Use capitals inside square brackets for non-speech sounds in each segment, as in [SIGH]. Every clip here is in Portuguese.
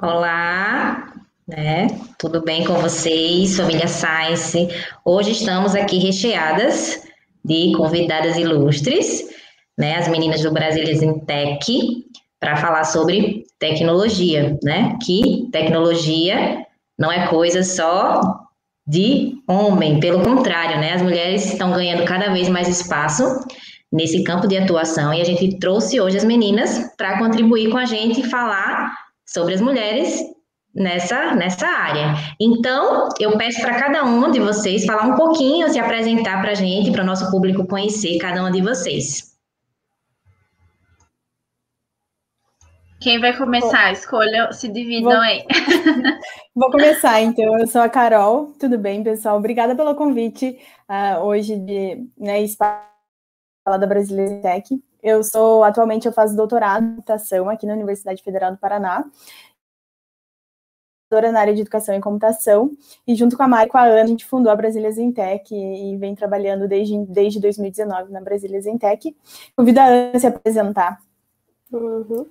Olá, né? Tudo bem com vocês, família Science? Hoje estamos aqui recheadas de convidadas ilustres, né? As meninas do Brasília em Tech, para falar sobre tecnologia, né? Que tecnologia não é coisa só de homem, pelo contrário, né? As mulheres estão ganhando cada vez mais espaço nesse campo de atuação e a gente trouxe hoje as meninas para contribuir com a gente e falar sobre as mulheres nessa, nessa área. Então, eu peço para cada uma de vocês falar um pouquinho, se apresentar para a gente, para o nosso público conhecer cada uma de vocês. Quem vai começar? Escolha, se dividam vou, aí. [LAUGHS] Vou começar, então. Eu sou a Carol. Tudo bem, pessoal? Obrigada pelo convite uh, hoje de né, falar da Brasília Tech. Eu sou, atualmente, eu faço doutorado em computação aqui na Universidade Federal do Paraná. Na área de educação e computação, e junto com a Mari e com a Ana, a gente fundou a Brasília Zentec e, vem trabalhando desde, desde 2019 na Brasília Zentec. Convido a Ana a se apresentar. Uhum.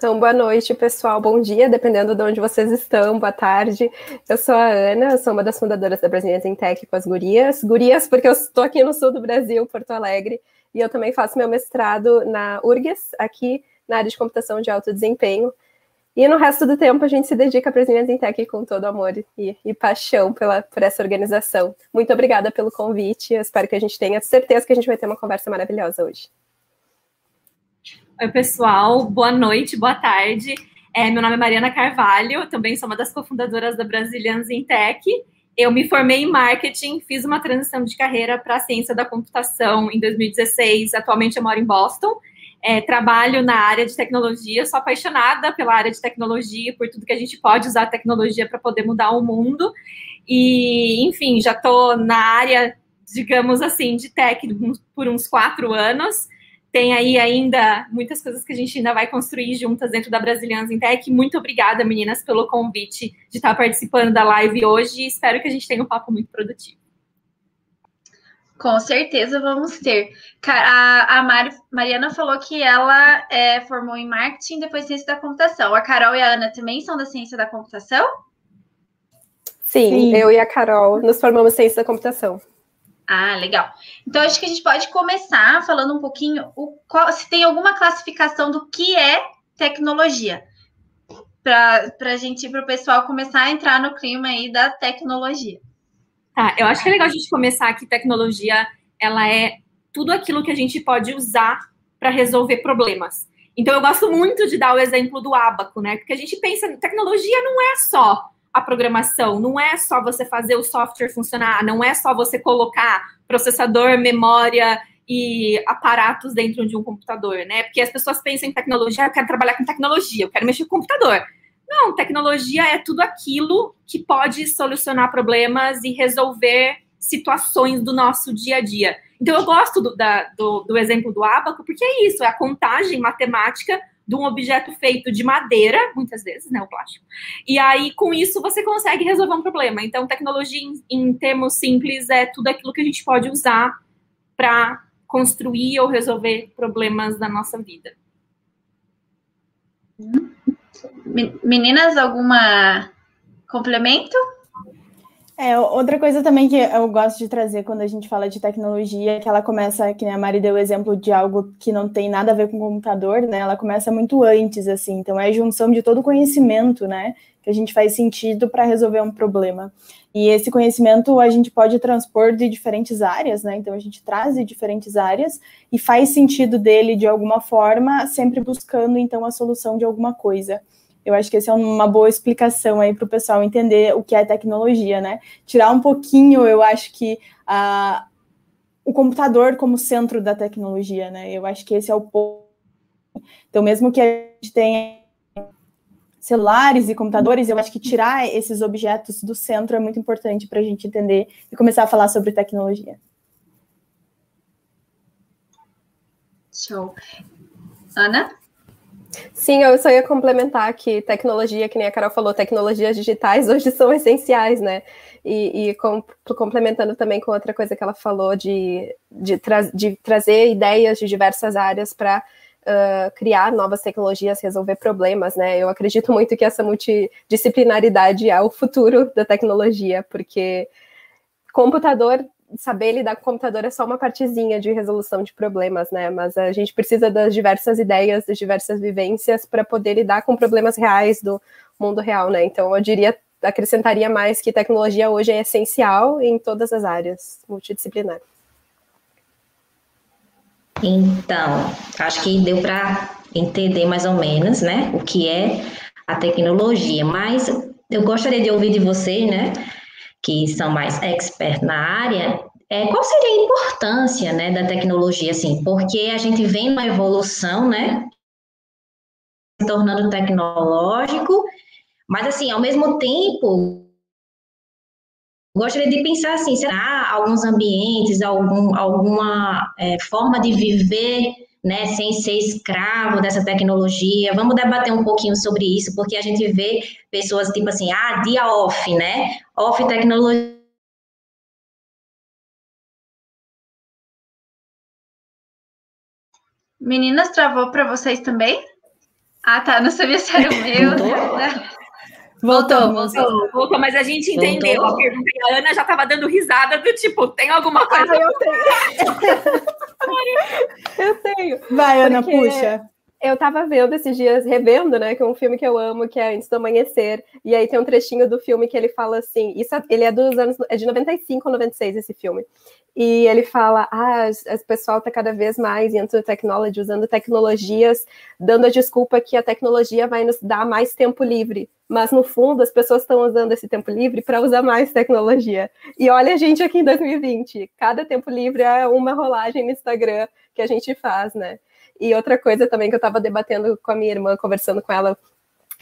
Então, boa noite, pessoal. Bom dia, dependendo de onde vocês estão. Boa tarde. Eu sou a Ana, sou uma das fundadoras da Brasília Zentec com as gurias. Gurias, porque eu estou aqui no sul do Brasil, Porto Alegre, e eu também faço meu mestrado na URGS, aqui na área de computação de alto desempenho. E no resto do tempo a gente se dedica a Brasília Tech com todo amor e, e, paixão pela, por essa organização. Muito obrigada pelo convite. Eu espero que a gente tenha certeza que a gente vai ter uma conversa maravilhosa hoje. Oi, pessoal. Boa noite, boa tarde. É, meu nome é Mariana Carvalho, também sou uma das cofundadoras da Brazilians Tech. Eu me formei em marketing, fiz uma transição de carreira para a ciência da computação em 2016. Atualmente eu moro em Boston. É, trabalho na área de tecnologia, sou apaixonada pela área de tecnologia, por tudo que a gente pode usar a tecnologia para poder mudar o mundo. E, enfim, já estou na área, digamos assim, de tech por uns quatro anos tem aí ainda muitas coisas que a gente ainda vai construir juntas dentro da Brasilians Tech. Muito obrigada, meninas, pelo convite de estar participando da live hoje. Espero que a gente tenha um papo muito produtivo. Com certeza vamos ter. A, a Mar, Mariana falou que ela é, formou em marketing depois ciência da computação. A Carol e a Ana também são da ciência da computação? Sim, Sim. eu e a Carol nos formamos em ciência da computação. Ah, legal. Então, acho que a gente pode começar falando um pouquinho o, qual, se tem alguma classificação do que é tecnologia. Para a gente, para o pessoal começar a entrar no clima aí da tecnologia. Tá, eu acho que é legal a gente começar que tecnologia ela é tudo aquilo que a gente pode usar para resolver problemas. Então, eu gosto muito de dar o exemplo do abaco, né? Porque a gente pensa, tecnologia não é só a programação. Não é só você fazer o software funcionar, não é só você colocar processador, memória e aparatos dentro de um computador, né? Porque as pessoas pensam em tecnologia, eu quero trabalhar com tecnologia, eu quero mexer com computador. Não, tecnologia é tudo aquilo que pode solucionar problemas e resolver situações do nosso dia a dia. Então, eu gosto do, da, do, do exemplo do abaco, porque é isso, é a contagem matemática de um objeto feito de madeira, muitas vezes, né, o plástico. E aí, com isso, você consegue resolver um problema. Então, tecnologia, em, em termos simples, é tudo aquilo que a gente pode usar para construir ou resolver problemas da nossa vida. Meninas, alguma complemento? É, outra coisa também que eu gosto de trazer quando a gente fala de tecnologia, é que ela começa, que a Mari deu o exemplo de algo que não tem nada a ver com o computador, né? Ela começa muito antes, assim. Então é a junção de todo o conhecimento, né? Que a gente faz sentido para resolver um problema. E esse conhecimento a gente pode transpor de diferentes áreas, né? Então a gente traz de diferentes áreas e faz sentido dele de alguma forma, sempre buscando então a solução de alguma coisa. Eu acho que essa é uma boa explicação aí para o pessoal entender o que é tecnologia, né? Tirar um pouquinho, eu acho que uh, o computador como centro da tecnologia, né? Eu acho que esse é o ponto. Então, mesmo que a gente tenha celulares e computadores, eu acho que tirar esses objetos do centro é muito importante para a gente entender e começar a falar sobre tecnologia. Show. Ana? Sim, eu só ia complementar que tecnologia, que nem a Carol falou, tecnologias digitais [LAUGHS] hoje são essenciais, né? E, e com, complementando também com outra coisa que ela falou de, de, tra de trazer ideias de diversas áreas para uh, criar novas tecnologias, resolver problemas, né? Eu acredito muito que essa multidisciplinaridade é o futuro da tecnologia, porque computador saber lidar com o computador é só uma partezinha de resolução de problemas, né? Mas a gente precisa das diversas ideias, das diversas vivências para poder lidar com problemas reais do mundo real, né? Então eu diria, acrescentaria mais que tecnologia hoje é essencial em todas as áreas multidisciplinares. Então, acho que deu para entender mais ou menos, né, o que é a tecnologia, mas eu gostaria de ouvir de vocês, né, que são mais expert na área, é, qual seria a importância, né, da tecnologia, assim, porque a gente vem uma evolução, né, se tornando tecnológico, mas, assim, ao mesmo tempo, gostaria de pensar assim, será alguns ambientes, algum, alguma é, forma de viver né, sem ser escravo dessa tecnologia. Vamos debater um pouquinho sobre isso, porque a gente vê pessoas tipo assim, ah, dia off, né? Off tecnologia. Meninas, travou para vocês também? Ah, tá, não sabia se era o meu. Voltou, [LAUGHS] voltou, voltou, mas a gente entendeu voltou. a pergunta. A Ana já estava dando risada do tipo, tem alguma coisa? Ah, eu tenho. [LAUGHS] eu tenho. Vai, Ana, puxa. Eu tava vendo esses dias, revendo, né, que é um filme que eu amo, que é Antes do Amanhecer, e aí tem um trechinho do filme que ele fala assim, isso ele é dos anos, é de 95 ou 96 esse filme, e ele fala, ah, o pessoal está cada vez mais into technology, usando tecnologias, dando a desculpa que a tecnologia vai nos dar mais tempo livre. Mas no fundo, as pessoas estão usando esse tempo livre para usar mais tecnologia. E olha a gente aqui em 2020, cada tempo livre é uma rolagem no Instagram que a gente faz, né? E outra coisa também que eu estava debatendo com a minha irmã, conversando com ela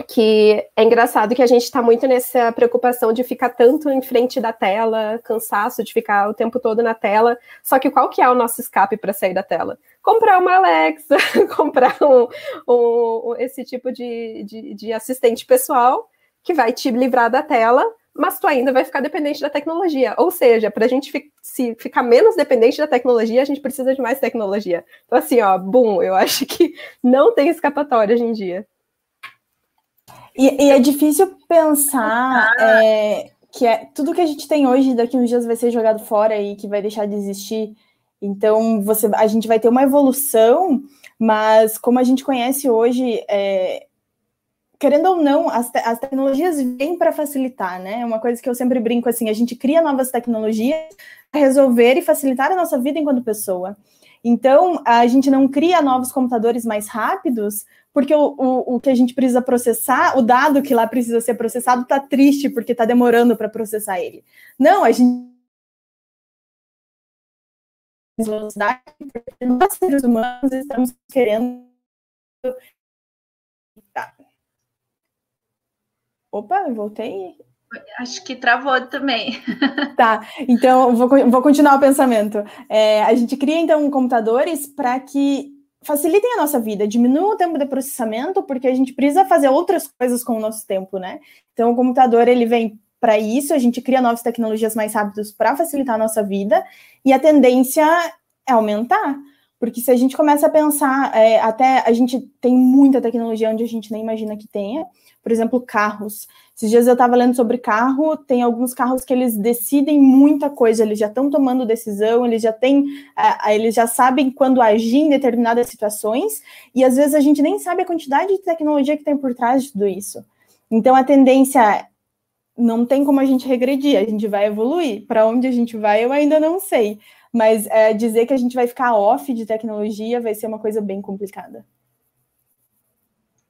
que é engraçado que a gente está muito nessa preocupação de ficar tanto em frente da tela, cansaço de ficar o tempo todo na tela. Só que qual que é o nosso escape para sair da tela? Comprar uma Alexa, [LAUGHS] comprar um, um, esse tipo de, de, de assistente pessoal que vai te livrar da tela, mas tu ainda vai ficar dependente da tecnologia. Ou seja, para a gente fi se ficar menos dependente da tecnologia, a gente precisa de mais tecnologia. Então, assim, ó, bum, eu acho que [LAUGHS] não tem escapatória hoje em dia. E, e é difícil pensar é, que é, tudo que a gente tem hoje, daqui uns dias vai ser jogado fora e que vai deixar de existir. Então, você, a gente vai ter uma evolução, mas como a gente conhece hoje, é, querendo ou não, as, te as tecnologias vêm para facilitar, né? É uma coisa que eu sempre brinco assim: a gente cria novas tecnologias para resolver e facilitar a nossa vida enquanto pessoa. Então, a gente não cria novos computadores mais rápidos porque o, o, o que a gente precisa processar, o dado que lá precisa ser processado, está triste porque está demorando para processar ele. Não, a gente nós seres humanos estamos querendo. Opa, voltei. Acho que travou também. [LAUGHS] Tá, então vou, vou continuar o pensamento. É, a gente cria então computadores para que facilitem a nossa vida, diminuam o tempo de processamento, porque a gente precisa fazer outras coisas com o nosso tempo, né? Então, o computador, ele vem para isso, a gente cria novas tecnologias mais rápidas para facilitar a nossa vida, e a tendência é aumentar. Porque se a gente começa a pensar, é, até a gente tem muita tecnologia onde a gente nem imagina que tenha, por exemplo, carros. Esses dias eu estava lendo sobre carro, tem alguns carros que eles decidem muita coisa, eles já estão tomando decisão, eles já têm, uh, eles já sabem quando agir em determinadas situações, e às vezes a gente nem sabe a quantidade de tecnologia que tem por trás de tudo isso. Então a tendência não tem como a gente regredir, a gente vai evoluir. Para onde a gente vai, eu ainda não sei. Mas é, dizer que a gente vai ficar off de tecnologia vai ser uma coisa bem complicada.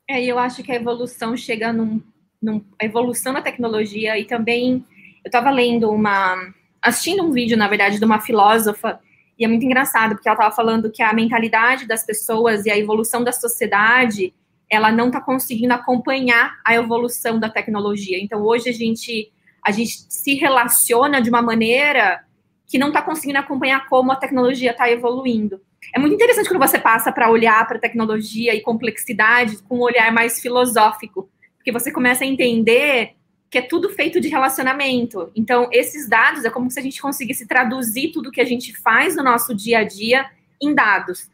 É, eu acho que a evolução chega num, num a evolução da tecnologia e também eu estava lendo uma assistindo um vídeo, na verdade, de uma filósofa e é muito engraçado porque ela estava falando que a mentalidade das pessoas e a evolução da sociedade ela não está conseguindo acompanhar a evolução da tecnologia. Então hoje a gente a gente se relaciona de uma maneira que não está conseguindo acompanhar como a tecnologia está evoluindo. É muito interessante quando você passa para olhar para tecnologia e complexidade com um olhar mais filosófico, porque você começa a entender que é tudo feito de relacionamento. Então, esses dados é como se a gente conseguisse traduzir tudo que a gente faz no nosso dia a dia em dados.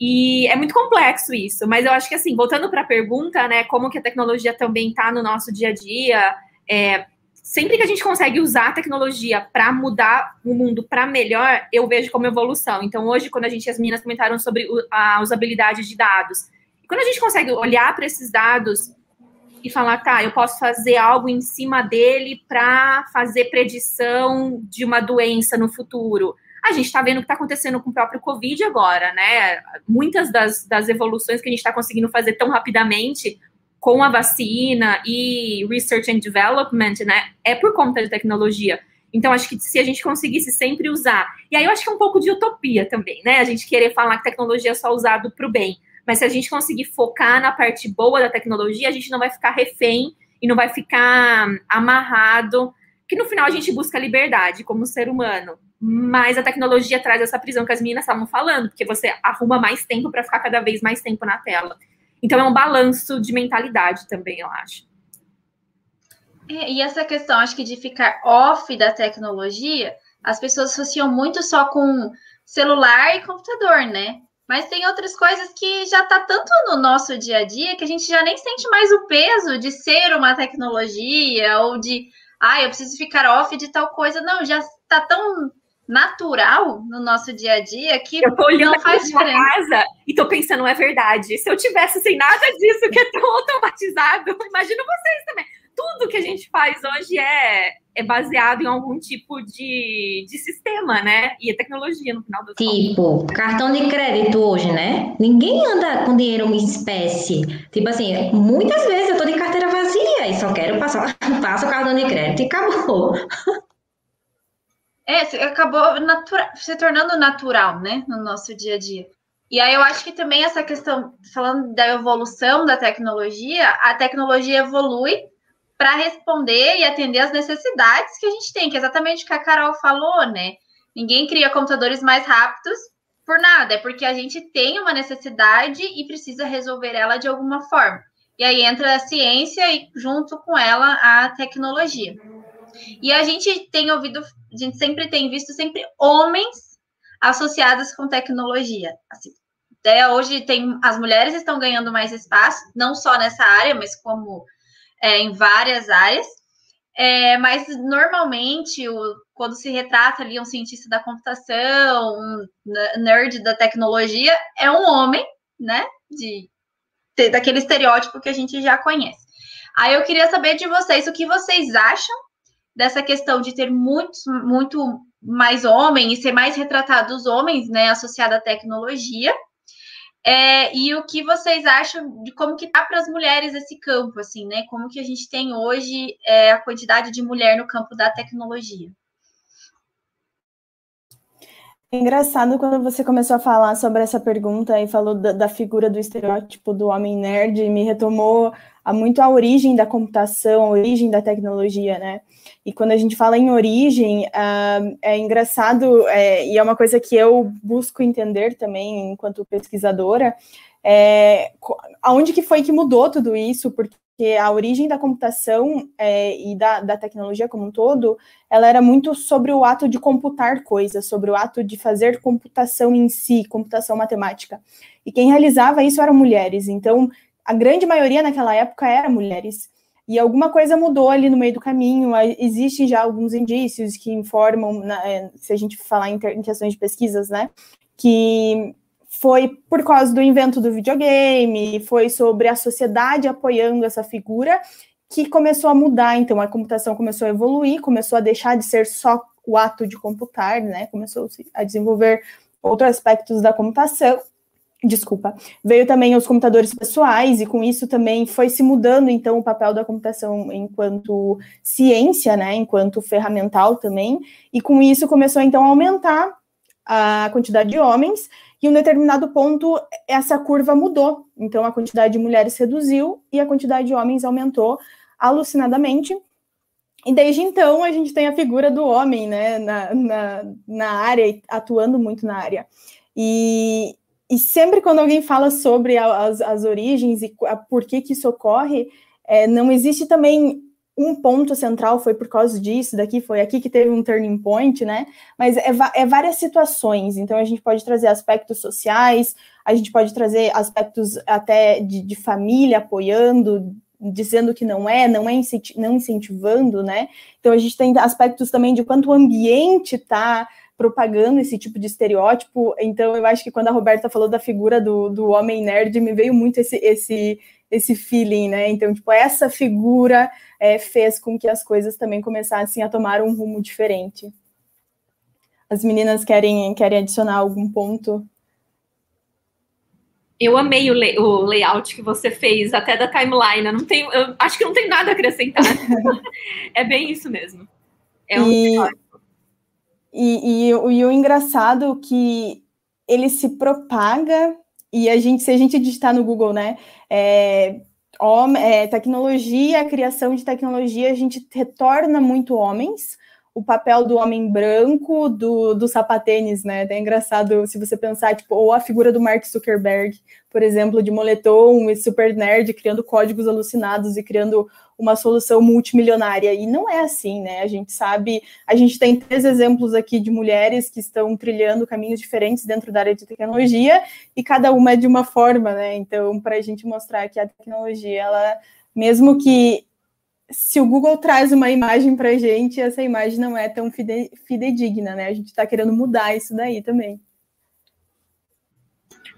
E é muito complexo isso, mas eu acho que assim, voltando para a pergunta, né, como que a tecnologia também está no nosso dia a dia, é, sempre que a gente consegue usar a tecnologia para mudar o mundo para melhor, eu vejo como evolução. Então, hoje, quando a gente, as meninas comentaram sobre a usabilidade de dados, quando a gente consegue olhar para esses dados e falar, tá, eu posso fazer algo em cima dele para fazer predição de uma doença no futuro. A gente está vendo o que está acontecendo com o próprio Covid agora, né? Muitas das, das evoluções que a gente está conseguindo fazer tão rapidamente com a vacina e research and development, né, é por conta da tecnologia. Então, acho que se a gente conseguisse sempre usar. E aí eu acho que é um pouco de utopia também, né? A gente querer falar que tecnologia é só usado para o bem. Mas se a gente conseguir focar na parte boa da tecnologia, a gente não vai ficar refém e não vai ficar amarrado. Que no final a gente busca liberdade como ser humano. Mas a tecnologia traz essa prisão que as meninas estavam falando, porque você arruma mais tempo para ficar cada vez mais tempo na tela. Então é um balanço de mentalidade também, eu acho. É, e essa questão, acho que de ficar off da tecnologia, as pessoas associam muito só com celular e computador, né? Mas tem outras coisas que já está tanto no nosso dia a dia que a gente já nem sente mais o peso de ser uma tecnologia ou de, ah, eu preciso ficar off de tal coisa. Não, já está tão natural no nosso dia a dia que eu tô olhando não faz diferença. casa e tô pensando, é verdade. Se eu tivesse sem nada disso que é tão automatizado, imagino vocês também. Tudo que a gente faz hoje é, é baseado em algum tipo de, de sistema, né? E a tecnologia no final do Tipo, cartão de crédito hoje, né? Ninguém anda com dinheiro em espécie. Tipo assim, muitas vezes eu tô de carteira vazia e só quero passar, [LAUGHS] passo o cartão de crédito e acabou. [LAUGHS] É, acabou se tornando natural, né, no nosso dia a dia. E aí eu acho que também essa questão, falando da evolução da tecnologia, a tecnologia evolui para responder e atender as necessidades que a gente tem, que é exatamente o que a Carol falou, né? Ninguém cria computadores mais rápidos por nada, é porque a gente tem uma necessidade e precisa resolver ela de alguma forma. E aí entra a ciência e junto com ela a tecnologia. E a gente tem ouvido, a gente sempre tem visto sempre homens associados com tecnologia. Assim, até hoje tem as mulheres estão ganhando mais espaço, não só nessa área, mas como é, em várias áreas. É, mas normalmente, o, quando se retrata ali um cientista da computação, um nerd da tecnologia, é um homem, né? De, de, daquele estereótipo que a gente já conhece. Aí eu queria saber de vocês o que vocês acham dessa questão de ter muito, muito mais homem e ser mais retratado os homens, né, associado à tecnologia. É, e o que vocês acham de como que tá para as mulheres esse campo, assim, né? Como que a gente tem hoje é, a quantidade de mulher no campo da tecnologia? É engraçado quando você começou a falar sobre essa pergunta e falou da, da figura do estereótipo do homem nerd, me retomou muito a origem da computação, a origem da tecnologia, né? E quando a gente fala em origem, uh, é engraçado, é, e é uma coisa que eu busco entender também enquanto pesquisadora, é, aonde que foi que mudou tudo isso, porque a origem da computação é, e da, da, tecnologia como um todo, ela era muito sobre o ato de computar coisas, sobre o ato de fazer computação em si, computação matemática. E quem realizava isso eram mulheres. Então, a grande maioria naquela época era mulheres. E alguma coisa mudou ali no meio do caminho. Existem já alguns indícios que informam, é, se a gente falar em, em questões de pesquisas, né, que foi por causa do invento do videogame, foi sobre a sociedade apoiando essa figura que começou a mudar. Então, a computação começou a evoluir, começou a deixar de ser só o ato de computar, né? Começou a desenvolver outros aspectos da computação desculpa, veio também os computadores pessoais, e com isso também foi se mudando, então, o papel da computação enquanto ciência, né, enquanto ferramental também, e com isso começou, então, a aumentar a quantidade de homens, e em um determinado ponto, essa curva mudou, então a quantidade de mulheres reduziu, e a quantidade de homens aumentou alucinadamente, e desde então a gente tem a figura do homem, né, na, na, na área, atuando muito na área. E, e sempre quando alguém fala sobre as, as origens e a, por que, que isso ocorre, é, não existe também um ponto central foi por causa disso, daqui foi aqui que teve um turning point, né? Mas é, é, várias situações, então a gente pode trazer aspectos sociais, a gente pode trazer aspectos até de, de família apoiando, dizendo que não é, não é não incentivando, né? Então a gente tem aspectos também de quanto o ambiente está propagando esse tipo de estereótipo. Então eu acho que quando a Roberta falou da figura do, do homem nerd, me veio muito esse, esse esse feeling, né? Então, tipo, essa figura é, fez com que as coisas também começassem a tomar um rumo diferente. As meninas querem, querem adicionar algum ponto? Eu amei o, lay o layout que você fez, até da timeline. Eu não tenho, eu acho que não tem nada a acrescentar. [LAUGHS] é bem isso mesmo. É um e, e, e, e o engraçado é que ele se propaga e a gente, se a gente digitar no Google, né, é, homem, é, tecnologia, criação de tecnologia, a gente retorna muito homens, o papel do homem branco, do, do sapatênis, né? É engraçado se você pensar, tipo, ou a figura do Mark Zuckerberg, por exemplo, de moletom e super nerd, criando códigos alucinados e criando uma solução multimilionária. E não é assim, né? A gente sabe, a gente tem três exemplos aqui de mulheres que estão trilhando caminhos diferentes dentro da área de tecnologia e cada uma é de uma forma, né? Então, para a gente mostrar que a tecnologia, ela, mesmo que se o Google traz uma imagem para a gente, essa imagem não é tão fide, fidedigna, né? A gente está querendo mudar isso daí também.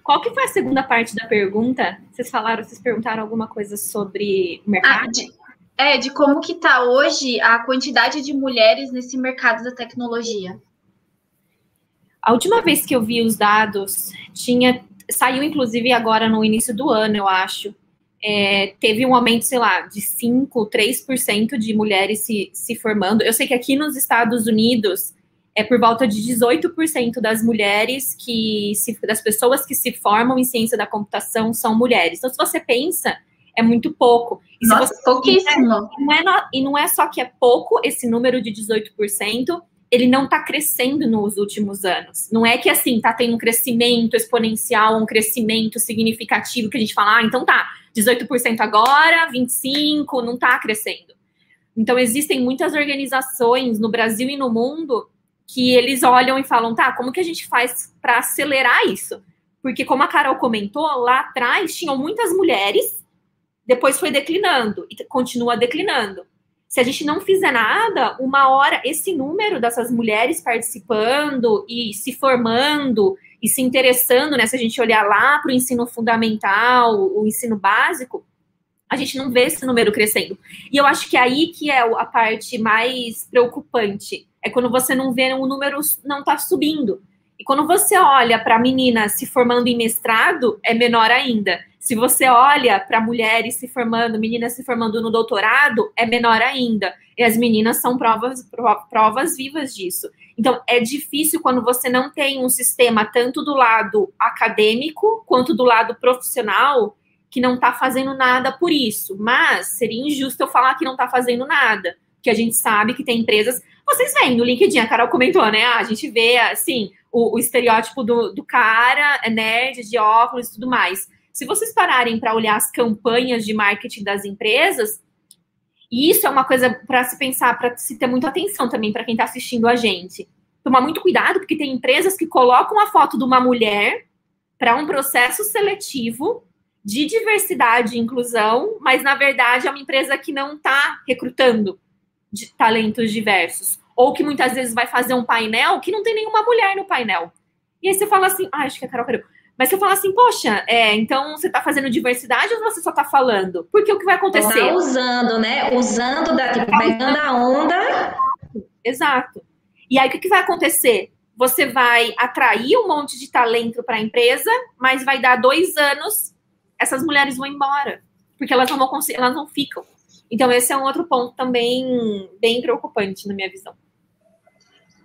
Qual que foi a segunda parte da pergunta? Vocês falaram, vocês perguntaram alguma coisa sobre o mercado? Ah, é, de como que está hoje a quantidade de mulheres nesse mercado da tecnologia. A última vez que eu vi os dados, tinha saiu inclusive agora no início do ano, eu acho. É, teve um aumento, sei lá, de 5, 3% de mulheres se, se formando. Eu sei que aqui nos Estados Unidos é por volta de 18% das mulheres que se, das pessoas que se formam em ciência da computação são mulheres. Então, se você pensa é muito pouco. E Nossa, você, pouquíssimo. Não é, e não é só que é pouco esse número de 18%, ele não está crescendo nos últimos anos. Não é que assim está tendo um crescimento exponencial, um crescimento significativo que a gente fala, ah, então tá, 18% agora, 25, não está crescendo. Então existem muitas organizações no Brasil e no mundo que eles olham e falam, tá, como que a gente faz para acelerar isso? Porque como a Carol comentou, lá atrás tinham muitas mulheres depois foi declinando e continua declinando. Se a gente não fizer nada, uma hora esse número dessas mulheres participando e se formando e se interessando, né? Se a gente olhar lá para o ensino fundamental, o ensino básico, a gente não vê esse número crescendo. E eu acho que é aí que é a parte mais preocupante. É quando você não vê o número não está subindo. E quando você olha para a menina se formando em mestrado, é menor ainda. Se você olha para mulheres se formando, meninas se formando no doutorado, é menor ainda. E as meninas são provas, provas vivas disso. Então, é difícil quando você não tem um sistema tanto do lado acadêmico quanto do lado profissional que não está fazendo nada por isso. Mas seria injusto eu falar que não está fazendo nada, porque a gente sabe que tem empresas. Vocês veem no LinkedIn, a Carol comentou, né? Ah, a gente vê assim o, o estereótipo do, do cara é nerd, de óculos e tudo mais. Se vocês pararem para olhar as campanhas de marketing das empresas, e isso é uma coisa para se pensar, para se ter muita atenção também para quem está assistindo a gente. Tomar muito cuidado, porque tem empresas que colocam a foto de uma mulher para um processo seletivo de diversidade e inclusão, mas na verdade é uma empresa que não está recrutando talentos diversos. Ou que muitas vezes vai fazer um painel que não tem nenhuma mulher no painel. E aí você fala assim, ah, acho que é Carol Carol. Mas você fala assim, poxa, é, então você está fazendo diversidade ou você só está falando? Porque o que vai acontecer? Tá usando, né? Usando, da, tipo, pegando a onda. Exato. E aí o que, que vai acontecer? Você vai atrair um monte de talento para a empresa, mas vai dar dois anos, essas mulheres vão embora. Porque elas não vão elas não ficam. Então, esse é um outro ponto também bem preocupante na minha visão.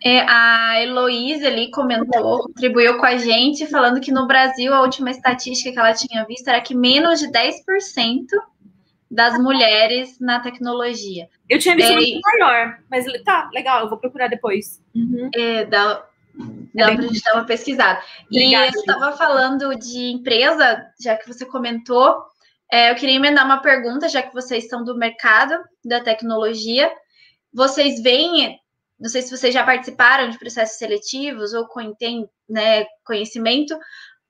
É, a Heloísa ali comentou, contribuiu com a gente, falando que no Brasil a última estatística que ela tinha visto era que menos de 10% das mulheres na tecnologia. Eu tinha visto é, muito maior, mas tá, legal, eu vou procurar depois. Uhum. É, dá, dá é pra gente dar uma pesquisada. Obrigada, e eu estava falando de empresa, já que você comentou, É, eu queria emendar uma pergunta, já que vocês são do mercado da tecnologia. Vocês veem, não sei se vocês já participaram de processos seletivos ou têm né, conhecimento,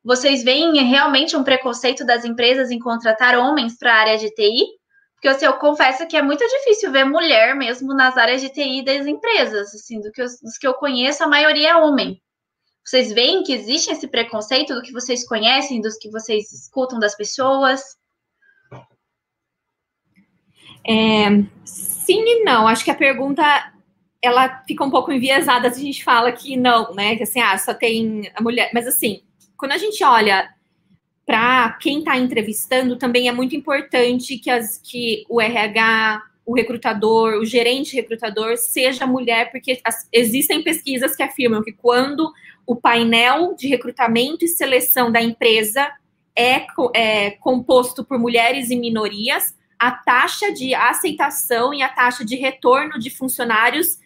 vocês veem realmente um preconceito das empresas em contratar homens para a área de TI? Porque assim, eu confesso que é muito difícil ver mulher mesmo nas áreas de TI das empresas. Assim, do que eu, dos que eu conheço, a maioria é homem. Vocês veem que existe esse preconceito do que vocês conhecem, dos que vocês escutam das pessoas? É, sim e não. Acho que a pergunta ela fica um pouco enviesada se a gente fala que não, né? Que assim, ah, só tem a mulher. Mas assim, quando a gente olha para quem está entrevistando, também é muito importante que, as, que o RH, o recrutador, o gerente recrutador seja mulher, porque as, existem pesquisas que afirmam que quando o painel de recrutamento e seleção da empresa é, é composto por mulheres e minorias, a taxa de aceitação e a taxa de retorno de funcionários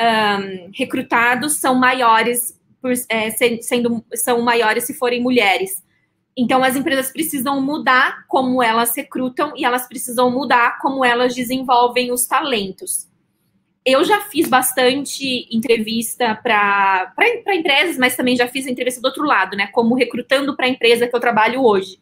um, recrutados são maiores, por, é, sendo, são maiores se forem mulheres. Então, as empresas precisam mudar como elas recrutam e elas precisam mudar como elas desenvolvem os talentos eu já fiz bastante entrevista para empresas, mas também já fiz entrevista do outro lado, né? Como recrutando para a empresa que eu trabalho hoje.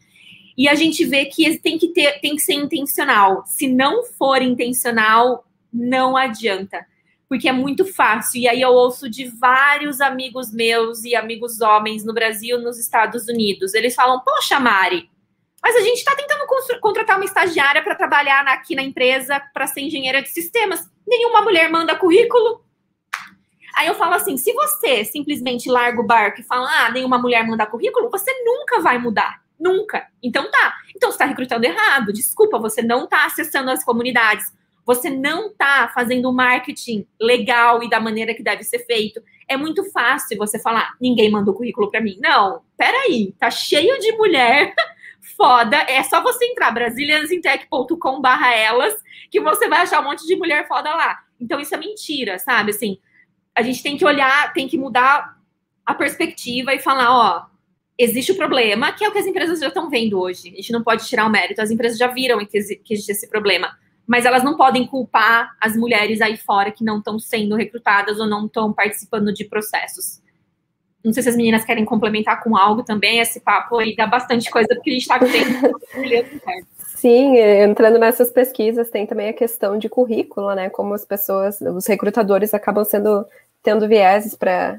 E a gente vê que tem que ter, tem que ser intencional. Se não for intencional, não adianta. Porque é muito fácil. E aí eu ouço de vários amigos meus e amigos homens no Brasil, nos Estados Unidos. Eles falam: Poxa, Mari, mas a gente está tentando contratar uma estagiária para trabalhar aqui na empresa para ser engenheira de sistemas. Nenhuma mulher manda currículo. Aí eu falo assim: se você simplesmente larga o barco e fala, ah, nenhuma mulher manda currículo, você nunca vai mudar. Nunca. Então tá. Então você está recrutando errado. Desculpa, você não está acessando as comunidades. Você não está fazendo marketing legal e da maneira que deve ser feito. É muito fácil você falar, ninguém mandou currículo para mim. Não, peraí, tá cheio de mulher [LAUGHS] foda. É só você entrar brasiliansintech.com barra elas que você vai achar um monte de mulher foda lá. Então isso é mentira, sabe? Assim, a gente tem que olhar, tem que mudar a perspectiva e falar, ó, existe o problema, que é o que as empresas já estão vendo hoje. A gente não pode tirar o mérito. As empresas já viram que existe esse problema. Mas elas não podem culpar as mulheres aí fora que não estão sendo recrutadas ou não estão participando de processos. Não sei se as meninas querem complementar com algo também, esse papo aí dá bastante coisa, porque a gente está tempo. Sim, entrando nessas pesquisas, tem também a questão de currículo, né? Como as pessoas, os recrutadores acabam sendo tendo vieses para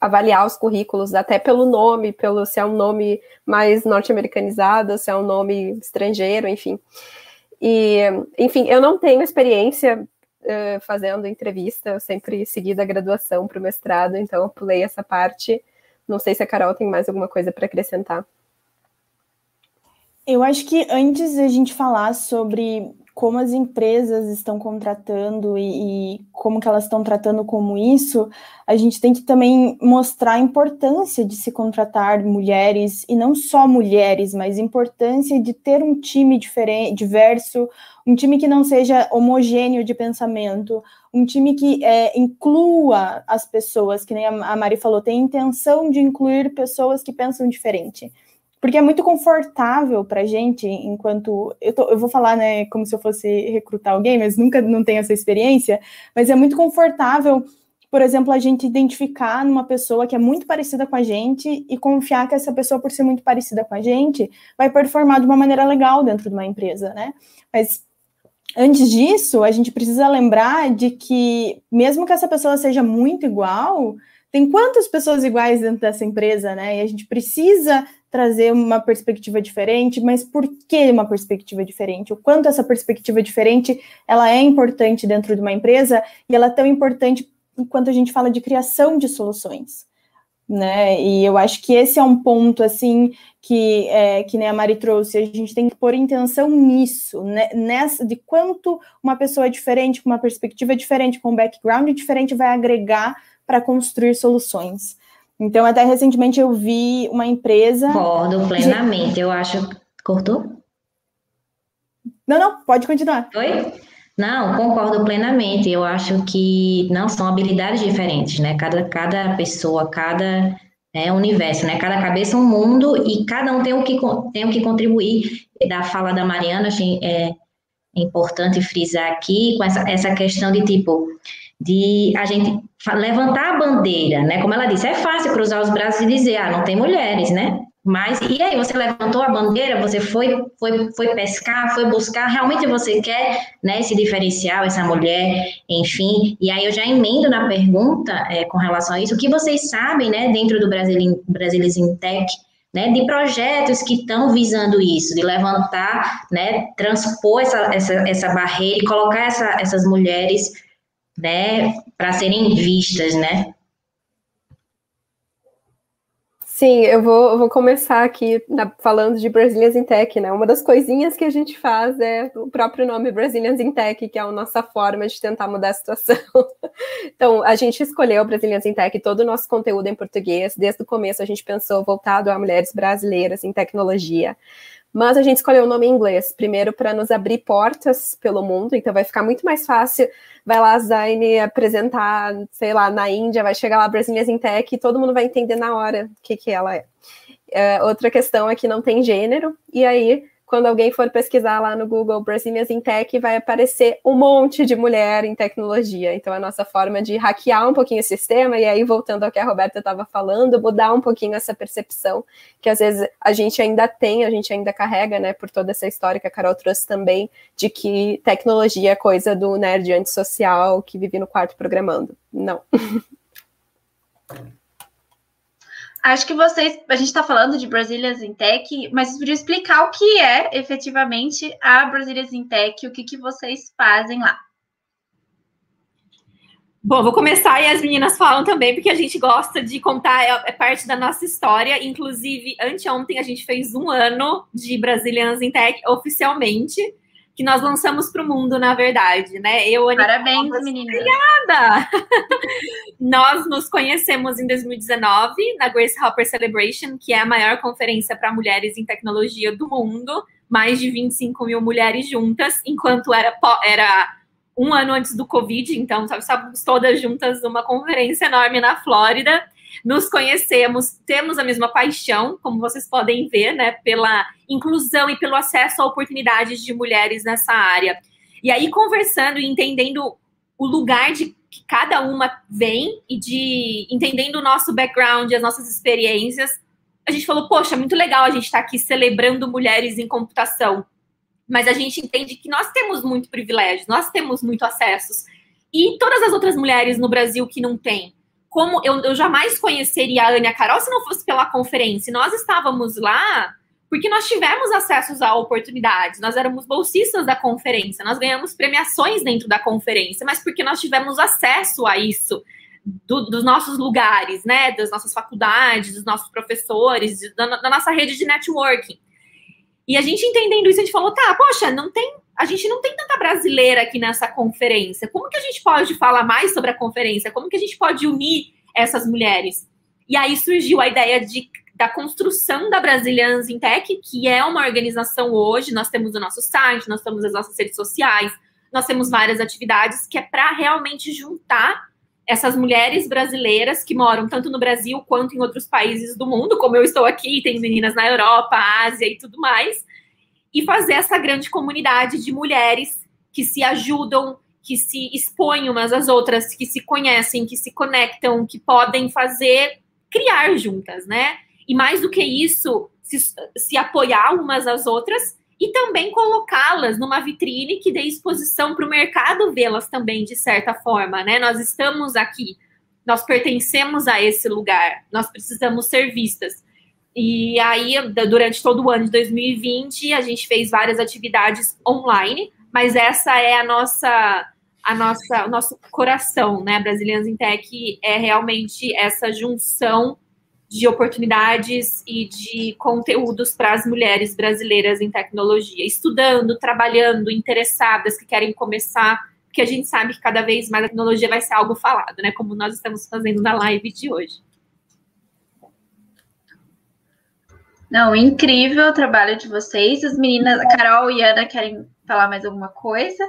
avaliar os currículos, até pelo nome, pelo se é um nome mais norte-americanizado, se é um nome estrangeiro, enfim. E, enfim, eu não tenho experiência uh, fazendo entrevista, eu sempre segui da graduação para o mestrado, então eu pulei essa parte. Não sei se a Carol tem mais alguma coisa para acrescentar. Eu acho que antes a gente falar sobre como as empresas estão contratando e, e, como que elas estão tratando como isso, a gente tem que também mostrar a importância de se contratar mulheres, e não só mulheres, mas a importância de ter um time diferente, diverso, um time que não seja homogêneo de pensamento, um time que é, inclua as pessoas, que nem a Mari falou, tem intenção de incluir pessoas que pensam diferente porque é muito confortável para gente, enquanto eu, tô, eu vou falar, né, como se eu fosse recrutar alguém, mas nunca não tenho essa experiência, mas é muito confortável, por exemplo, a gente identificar numa pessoa que é muito parecida com a gente e confiar que essa pessoa, por ser muito parecida com a gente, vai performar de uma maneira legal dentro de uma empresa, né? Mas antes disso, a gente precisa lembrar de que, mesmo que essa pessoa seja muito igual, tem quantas pessoas iguais dentro dessa empresa, né? E a gente precisa trazer uma perspectiva diferente, mas por que uma perspectiva diferente? O quanto essa perspectiva diferente ela é importante dentro de uma empresa e ela é tão importante quanto a gente fala de criação de soluções. Né? E eu acho que esse é um ponto assim que é, que nem a Mari trouxe, a gente tem que pôr intenção nisso, né? nessa de quanto uma pessoa diferente, com uma perspectiva diferente, com um background diferente, vai agregar para construir soluções. Então, até recentemente eu vi uma empresa. Concordo plenamente, de... eu acho. Cortou? Não, não, pode continuar. Oi? Não, concordo plenamente. Eu acho que não são habilidades diferentes, né? Cada, cada pessoa, cada é um universo, né? Cada cabeça é um mundo e cada um tem o que, tem o que contribuir. Da fala da Mariana, achei é, importante frisar aqui com essa, essa questão de tipo, de a gente levantar a bandeira, né? Como ela disse, é fácil cruzar os braços e dizer, ah, não tem mulheres, né? Mas, e aí, você levantou a bandeira, você foi, foi, foi pescar, foi buscar, realmente você quer né, esse diferencial, essa mulher, enfim. E aí eu já emendo na pergunta é, com relação a isso, o que vocês sabem, né, dentro do Brasil, Brasilis Tech, né, de projetos que estão visando isso, de levantar, né, transpor essa, essa, essa barreira e colocar essa, essas mulheres, né, para serem vistas, né? Sim, eu vou, vou começar aqui na, falando de Brazilians in Tech, né? Uma das coisinhas que a gente faz é o próprio nome Brazilians in Tech, que é a nossa forma de tentar mudar a situação. [LAUGHS] então, a gente escolheu Brazilians in Tech, todo o nosso conteúdo em português. Desde o começo, a gente pensou voltado a mulheres brasileiras em tecnologia. Mas a gente escolheu o nome em inglês, primeiro para nos abrir portas pelo mundo, então vai ficar muito mais fácil. Vai lá Zaine apresentar, sei lá, na Índia, vai chegar lá Brasília Tech e todo mundo vai entender na hora o que, que ela é. é. Outra questão é que não tem gênero, e aí quando alguém for pesquisar lá no Google Brazilians in Tech, vai aparecer um monte de mulher em tecnologia. Então, a nossa forma de hackear um pouquinho o sistema, e aí, voltando ao que a Roberta estava falando, mudar um pouquinho essa percepção, que às vezes a gente ainda tem, a gente ainda carrega, né, por toda essa história que a Carol trouxe também, de que tecnologia é coisa do nerd antissocial que vive no quarto programando. Não. [LAUGHS] Acho que vocês, a gente está falando de Brasílias in Tech, mas vocês podiam explicar o que é efetivamente a Brasílias in Tech, o que, que vocês fazem lá. Bom, vou começar e as meninas falam também, porque a gente gosta de contar, é, é parte da nossa história. Inclusive, anteontem a gente fez um ano de Brazilians in Tech oficialmente que nós lançamos para o mundo, na verdade, né? Eu, Parabéns, meninas. Obrigada! [LAUGHS] nós nos conhecemos em 2019 na Grace Hopper Celebration, que é a maior conferência para mulheres em tecnologia do mundo, mais de 25 mil mulheres juntas, enquanto era, era um ano antes do Covid, então estávamos todas juntas numa conferência enorme na Flórida nos conhecemos, temos a mesma paixão, como vocês podem ver, né, pela inclusão e pelo acesso a oportunidades de mulheres nessa área. E aí, conversando e entendendo o lugar de que cada uma vem e de entendendo o nosso background, as nossas experiências, a gente falou, poxa, muito legal a gente estar tá aqui celebrando mulheres em computação. Mas a gente entende que nós temos muito privilégio, nós temos muito acessos. E todas as outras mulheres no Brasil que não têm como eu, eu jamais conheceria a Ana e a Carol se não fosse pela conferência. Nós estávamos lá porque nós tivemos acesso a oportunidades, nós éramos bolsistas da conferência, nós ganhamos premiações dentro da conferência, mas porque nós tivemos acesso a isso do, dos nossos lugares, né, das nossas faculdades, dos nossos professores, da, da nossa rede de networking. E a gente entendendo isso, a gente falou, tá, poxa, não tem a gente não tem tanta brasileira aqui nessa conferência. Como que a gente pode falar mais sobre a conferência? Como que a gente pode unir essas mulheres? E aí surgiu a ideia de, da construção da Brazilians in Tech, que é uma organização hoje. Nós temos o nosso site, nós temos as nossas redes sociais, nós temos várias atividades que é para realmente juntar essas mulheres brasileiras que moram tanto no Brasil quanto em outros países do mundo, como eu estou aqui, tem meninas na Europa, Ásia e tudo mais e fazer essa grande comunidade de mulheres que se ajudam, que se expõem umas às outras, que se conhecem, que se conectam, que podem fazer, criar juntas, né? E mais do que isso, se, se apoiar umas às outras e também colocá-las numa vitrine que dê exposição para o mercado vê-las também, de certa forma, né? Nós estamos aqui, nós pertencemos a esse lugar, nós precisamos ser vistas. E aí, durante todo o ano de 2020, a gente fez várias atividades online, mas essa é a nossa, a nossa, o nosso coração, né? Brasilians in Tech é realmente essa junção de oportunidades e de conteúdos para as mulheres brasileiras em tecnologia, estudando, trabalhando, interessadas que querem começar, porque a gente sabe que cada vez mais a tecnologia vai ser algo falado, né? Como nós estamos fazendo na live de hoje. Não, incrível o trabalho de vocês. As meninas, Carol e Ana, querem falar mais alguma coisa?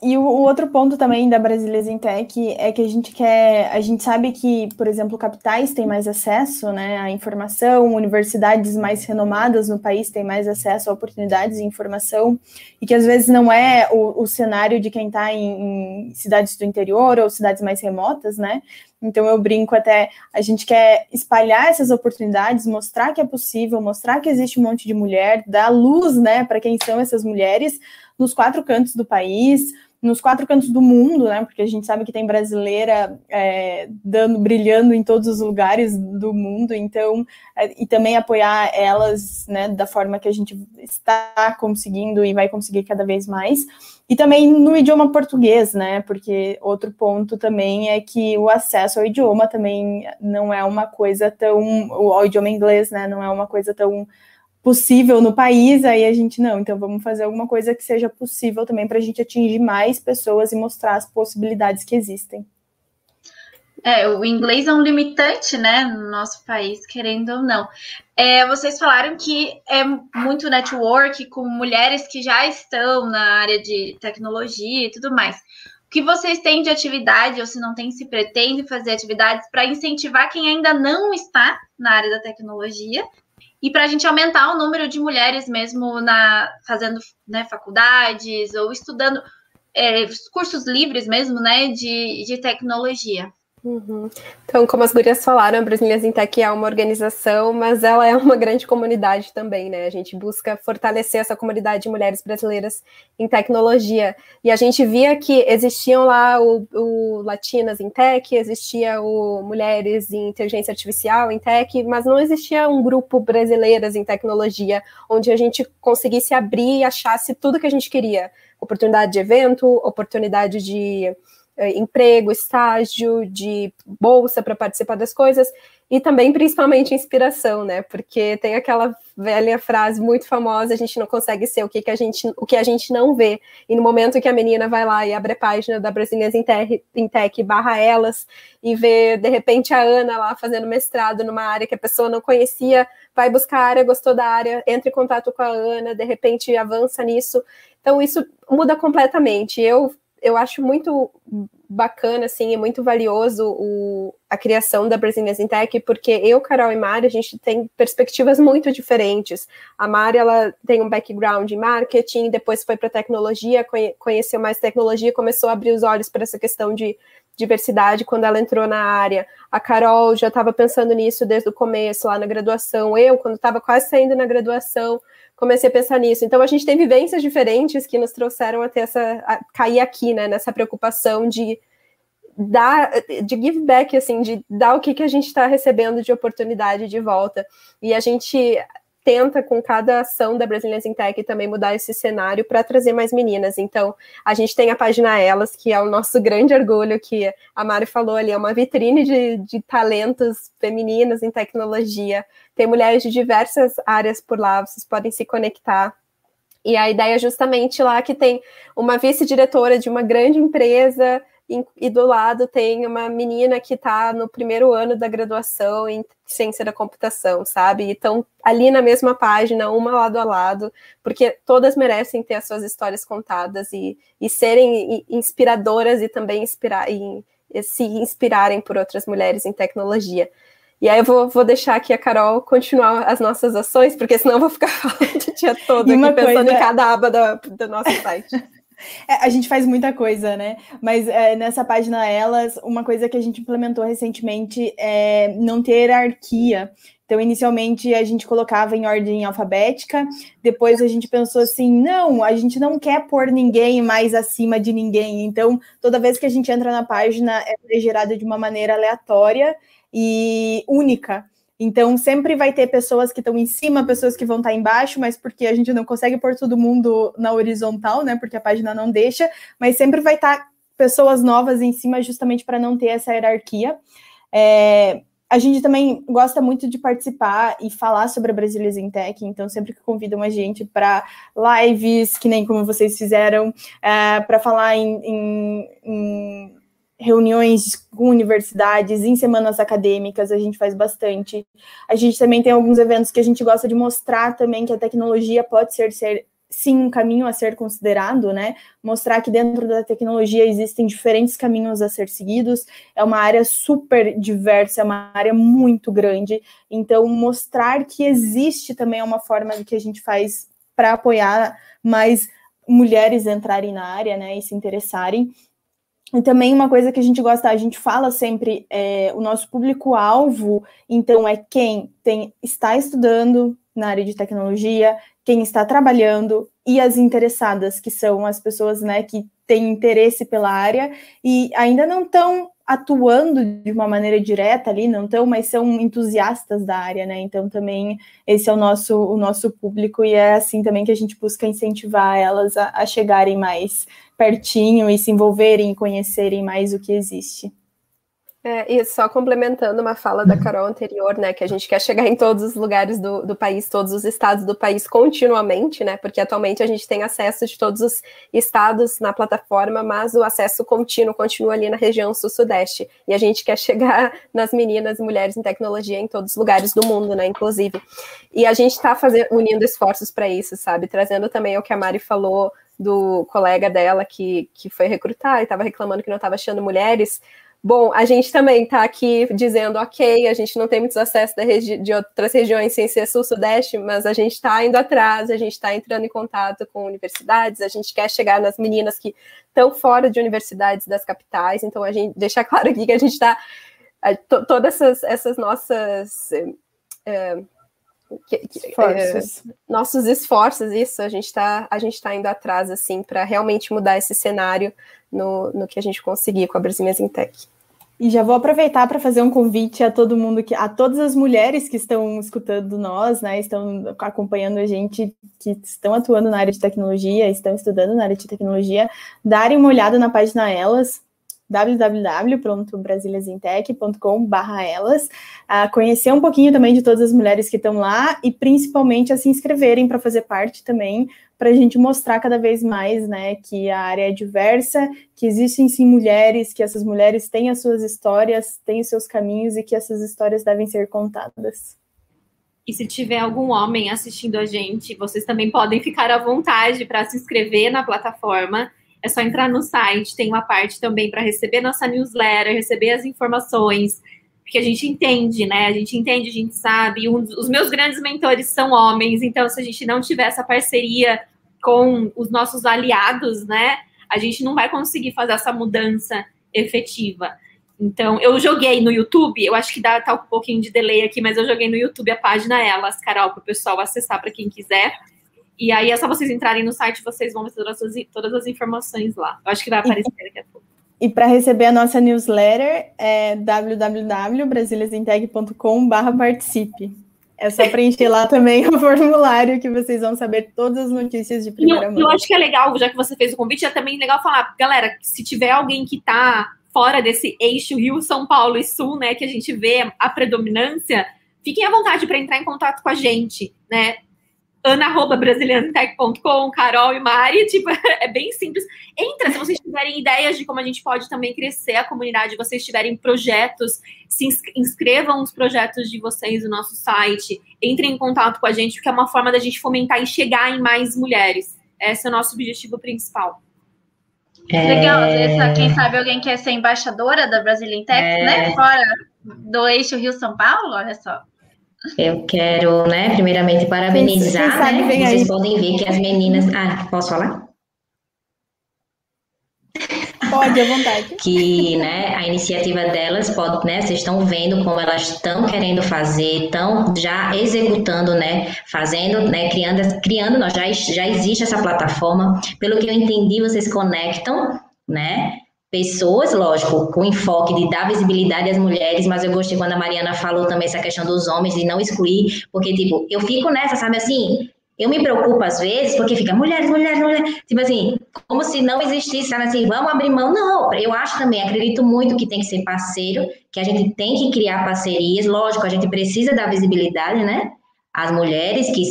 E o, outro ponto também da Brasileiras em Tech é que a gente quer, a gente sabe que, por exemplo, capitais têm mais acesso né, à informação, universidades mais renomadas no país têm mais acesso a oportunidades e informação, e que às vezes não é o, o cenário de quem está em, em cidades do interior ou cidades mais remotas, né? Então eu brinco até, a gente quer espalhar essas oportunidades, mostrar que é possível, mostrar que existe um monte de mulher, dar luz, né, para quem são essas mulheres, nos quatro cantos do país, nos quatro cantos do mundo, né? Porque a gente sabe que tem brasileira é, dando, brilhando em todos os lugares do mundo, então, é, e também apoiar elas, né, da forma que a gente está conseguindo e vai conseguir cada vez mais. E também no idioma português, né? Porque outro ponto também é que o acesso ao idioma também não é uma coisa tão. O idioma inglês, né? Não é uma coisa tão possível no país, aí a gente não, então vamos fazer alguma coisa que seja possível também para a gente atingir mais pessoas e mostrar as possibilidades que existem. É, o inglês é um limitante, né, no nosso país, querendo ou não. É, vocês falaram que é muito network com mulheres que já estão na área de tecnologia e tudo mais. O que vocês têm de atividade, ou se não tem, se pretende fazer atividades para incentivar quem ainda não está na área da tecnologia e para a gente aumentar o número de mulheres mesmo na fazendo né, faculdades ou estudando é, cursos livres mesmo, né, de, de tecnologia. Uhum. Então, como as gurias falaram, a Brasília Tech é uma organização, mas ela é uma [LAUGHS] grande comunidade também, né? A gente busca fortalecer essa comunidade de mulheres brasileiras em tecnologia. E a gente via que existiam lá o, o Latinas em Tech, existia o Mulheres em Inteligência Artificial em Tech, mas não existia um grupo brasileiras em tecnologia onde a gente conseguisse abrir e achasse tudo que a gente queria. Oportunidade de evento, oportunidade de emprego, estágio, de bolsa para participar das coisas e também principalmente inspiração, né? Porque tem aquela velha frase muito famosa, a gente não consegue ser o que, que a gente o que a gente não vê. E no momento que a menina vai lá e abre a página da Tech, em Tech barra elas e vê de repente a Ana lá fazendo mestrado numa área que a pessoa não conhecia, vai buscar a área, gostou da área, entra em contato com a Ana, de repente avança nisso. Então isso muda completamente. Eu eu acho muito bacana, assim, é muito valioso o, a criação da Brasilias in Tech, porque eu, Carol e Mari, a gente tem perspectivas muito diferentes. A Mari, ela tem um background em marketing, depois foi para tecnologia, conhe, conheceu mais tecnologia, começou a abrir os olhos para essa questão de diversidade quando ela entrou na área. A Carol já estava pensando nisso desde o começo, lá na graduação. Eu, quando estava quase saindo na graduação, comecei a pensar nisso. Então a gente tem vivências diferentes que nos trouxeram até essa a cair aqui, né, nessa preocupação de dar de give back assim, de dar o que que a gente está recebendo de oportunidade de volta. E a gente tenta, com cada ação da Brazilians in Tech, também mudar esse cenário para trazer mais meninas. Então, a gente tem a página Elas, que é o nosso grande orgulho, que a Mari falou ali, é uma vitrine de, de talentos femininos em tecnologia. Tem mulheres de diversas áreas por lá, vocês podem se conectar. E a ideia é justamente lá que tem uma vice-diretora de uma grande empresa e do lado tem uma menina que está no primeiro ano da graduação em ciência da computação, sabe? Então, ali na mesma página, uma lado a lado, porque todas merecem ter as suas histórias contadas e, e serem inspiradoras e também inspirar, e, e se inspirarem por outras mulheres em tecnologia. E aí eu vou, vou, deixar aqui a Carol continuar as nossas ações, porque senão eu vou ficar [LAUGHS] falando o dia todo aqui pensando em cada aba do nosso site. [LAUGHS] É, a gente faz muita coisa, né? Mas é, nessa página Elas, uma coisa que a gente implementou recentemente é não ter hierarquia. Então, inicialmente, a gente colocava em ordem alfabética, depois a gente pensou assim: não, a gente não quer pôr ninguém mais acima de ninguém. Então, toda vez que a gente entra na página, é gerada de uma maneira aleatória e única. Então, sempre vai ter pessoas que estão em cima, pessoas que vão estar embaixo, mas porque a gente não consegue pôr todo mundo na horizontal, né? Porque a página não deixa, mas sempre vai estar pessoas novas em cima, justamente para não ter essa hierarquia. É, a gente também gosta muito de participar e falar sobre a Brasília em Tech, então sempre que convidam a gente para lives, que nem como vocês fizeram, é, para falar em, em, em reuniões com universidades, em semanas acadêmicas, a gente faz bastante. A gente também tem alguns eventos que a gente gosta de mostrar também que a tecnologia pode ser, ser sim um caminho a ser considerado, né? Mostrar que dentro da tecnologia existem diferentes caminhos a ser seguidos. É uma área super diversa, é uma área muito grande. Então, mostrar que existe também uma forma que a gente faz para apoiar mais mulheres entrarem na área, né, e se interessarem. E também uma coisa que a gente gosta, a gente fala sempre, é, o nosso público-alvo, então, é quem tem, está estudando na área de tecnologia, quem está trabalhando e as interessadas, que são as pessoas né, que têm interesse pela área e ainda não estão atuando de uma maneira direta ali, não estão, mas são entusiastas da área, né? Então também esse é o nosso, o nosso público e é assim também que a gente busca incentivar elas a, a chegarem mais pertinho e se envolverem conhecerem mais o que existe. É, e só complementando uma fala da Carol anterior, né, que a gente quer chegar em todos os lugares do, do país, todos os estados do país continuamente, né, porque atualmente a gente tem acesso de todos os estados na plataforma, mas o acesso contínuo continua ali na região sul-sudeste, e a gente quer chegar [LAUGHS] nas meninas e mulheres em tecnologia em todos os lugares do mundo, né, inclusive. E a gente está unindo esforços para isso, sabe, trazendo também o que a Mari falou do colega dela que, que foi recrutar e estava reclamando que não estava achando mulheres, Bom, a gente também está aqui dizendo, ok, a gente não tem muitos acessos de outras regiões sem ser sul-sudeste, mas a gente está indo atrás, a gente está entrando em contato com universidades, a gente quer chegar nas meninas que estão fora de universidades das capitais, então a gente deixa claro aqui que a gente está todas essas, essas nossas é, que, que, esforços. É, nossos esforços, isso, a gente está a gente tá indo atrás assim para realmente mudar esse cenário no, no que a gente conseguir com a Brasília Tech. E já vou aproveitar para fazer um convite a todo mundo que, a todas as mulheres que estão escutando nós, né, estão acompanhando a gente, que estão atuando na área de tecnologia, estão estudando na área de tecnologia, darem uma olhada na página Elas, www.brasilesintech.com/elas, a conhecer um pouquinho também de todas as mulheres que estão lá e principalmente a se inscreverem para fazer parte também, para a gente mostrar cada vez mais, né, que a área é diversa, que existem sim mulheres, que essas mulheres têm as suas histórias, têm os seus caminhos e que essas histórias devem ser contadas. E se tiver algum homem assistindo a gente, vocês também podem ficar à vontade para se inscrever na plataforma é só entrar no site, tem uma parte também para receber nossa newsletter, receber as informações, porque a gente entende, né? A gente entende, a gente sabe. Um, os meus grandes mentores são homens, então se a gente não tiver essa parceria com os nossos aliados, né? A gente não vai conseguir fazer essa mudança efetiva. Então, eu joguei no YouTube, eu acho que dá tá um pouquinho de delay aqui, mas eu joguei no YouTube a página Elas, Carol, para o pessoal acessar para quem quiser. E aí é só vocês entrarem no site, vocês vão ver todas as, todas as informações lá. Eu acho que vai aparecer daqui a pouco. E para receber a nossa newsletter é www.brasilesinteg.com/participe. É só preencher lá também [LAUGHS] o formulário que vocês vão saber todas as notícias de primeira mão. Eu acho que é legal, já que você fez o convite, é também legal falar, galera, se tiver alguém que está fora desse eixo Rio, São Paulo e Sul, né, que a gente vê a predominância, fiquem à vontade para entrar em contato com a gente, né? ana.brasilianotech.com, Carol e Mari, tipo, [LAUGHS] é bem simples. Entra, se vocês tiverem ideias de como a gente pode também crescer a comunidade, vocês tiverem projetos, se inscrevam os projetos de vocês no nosso site, entrem em contato com a gente, porque é uma forma da gente fomentar e chegar em mais mulheres. Esse é o nosso objetivo principal. É... Legal, vezes, quem sabe alguém quer ser embaixadora da Brazilian Tech, é... né? Fora do eixo Rio-São Paulo, olha só. Eu quero, né, primeiramente parabenizar, sabe, né? Vocês aí. podem ver que as meninas. Ah, posso falar? Pode, à vontade. [LAUGHS] Que né, a iniciativa delas pode, né? Vocês estão vendo como elas estão querendo fazer, estão já executando, né? Fazendo, né? Criando, criando, nós já, já existe essa plataforma. Pelo que eu entendi, vocês conectam, né? Pessoas, lógico, com enfoque de dar visibilidade às mulheres, mas eu gostei quando a Mariana falou também essa questão dos homens, de não excluir, porque, tipo, eu fico nessa, sabe assim, eu me preocupo às vezes, porque fica mulheres, mulheres, mulheres, tipo assim, como se não existisse, sabe assim, vamos abrir mão, não, eu acho também, acredito muito que tem que ser parceiro, que a gente tem que criar parcerias, lógico, a gente precisa dar visibilidade, né, as mulheres, que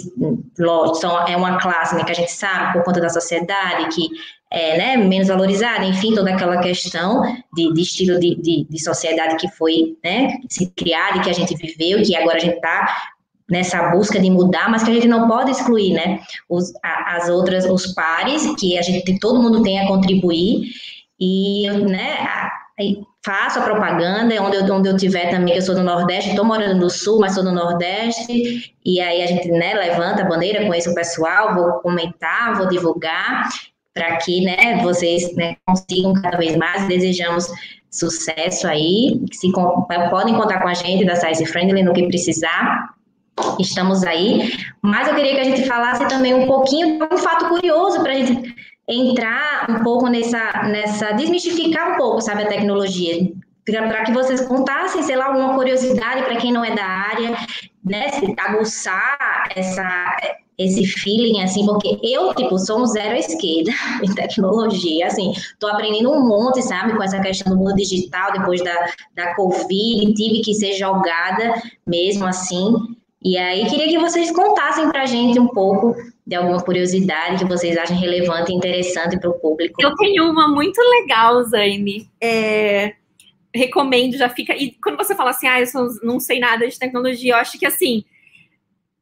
são, é uma classe né, que a gente sabe por conta da sociedade, que é, né, menos valorizada, enfim, toda aquela questão de, de estilo de, de, de, sociedade que foi né, criada e que a gente viveu, que agora a gente está nessa busca de mudar, mas que a gente não pode excluir, né? Os, as outras, os pares, que a gente, todo mundo tem a contribuir, e, né, faço a propaganda, onde eu, onde eu tiver também, que eu sou do Nordeste, estou morando no Sul, mas sou do Nordeste, e aí a gente, né, levanta a bandeira, conheço o pessoal, vou comentar, vou divulgar, para que, né, vocês, né, consigam cada vez mais, desejamos sucesso aí, se, podem contar com a gente da Size Friendly no que precisar, estamos aí. Mas eu queria que a gente falasse também um pouquinho de um fato curioso para a gente entrar um pouco nessa, nessa, desmistificar um pouco, sabe, a tecnologia, para que vocês contassem, sei lá, alguma curiosidade para quem não é da área, né, aguçar essa, esse feeling, assim, porque eu, tipo, sou um zero à esquerda [LAUGHS] em tecnologia, assim, tô aprendendo um monte, sabe, com essa questão do mundo digital, depois da, da Covid, tive que ser jogada mesmo assim, e aí queria que vocês contassem para a gente um pouco de alguma curiosidade que vocês achem relevante e interessante para o público. Eu tenho uma muito legal, Zaine. É, recomendo, já fica. E quando você fala assim, ah, eu não sei nada de tecnologia, eu acho que assim.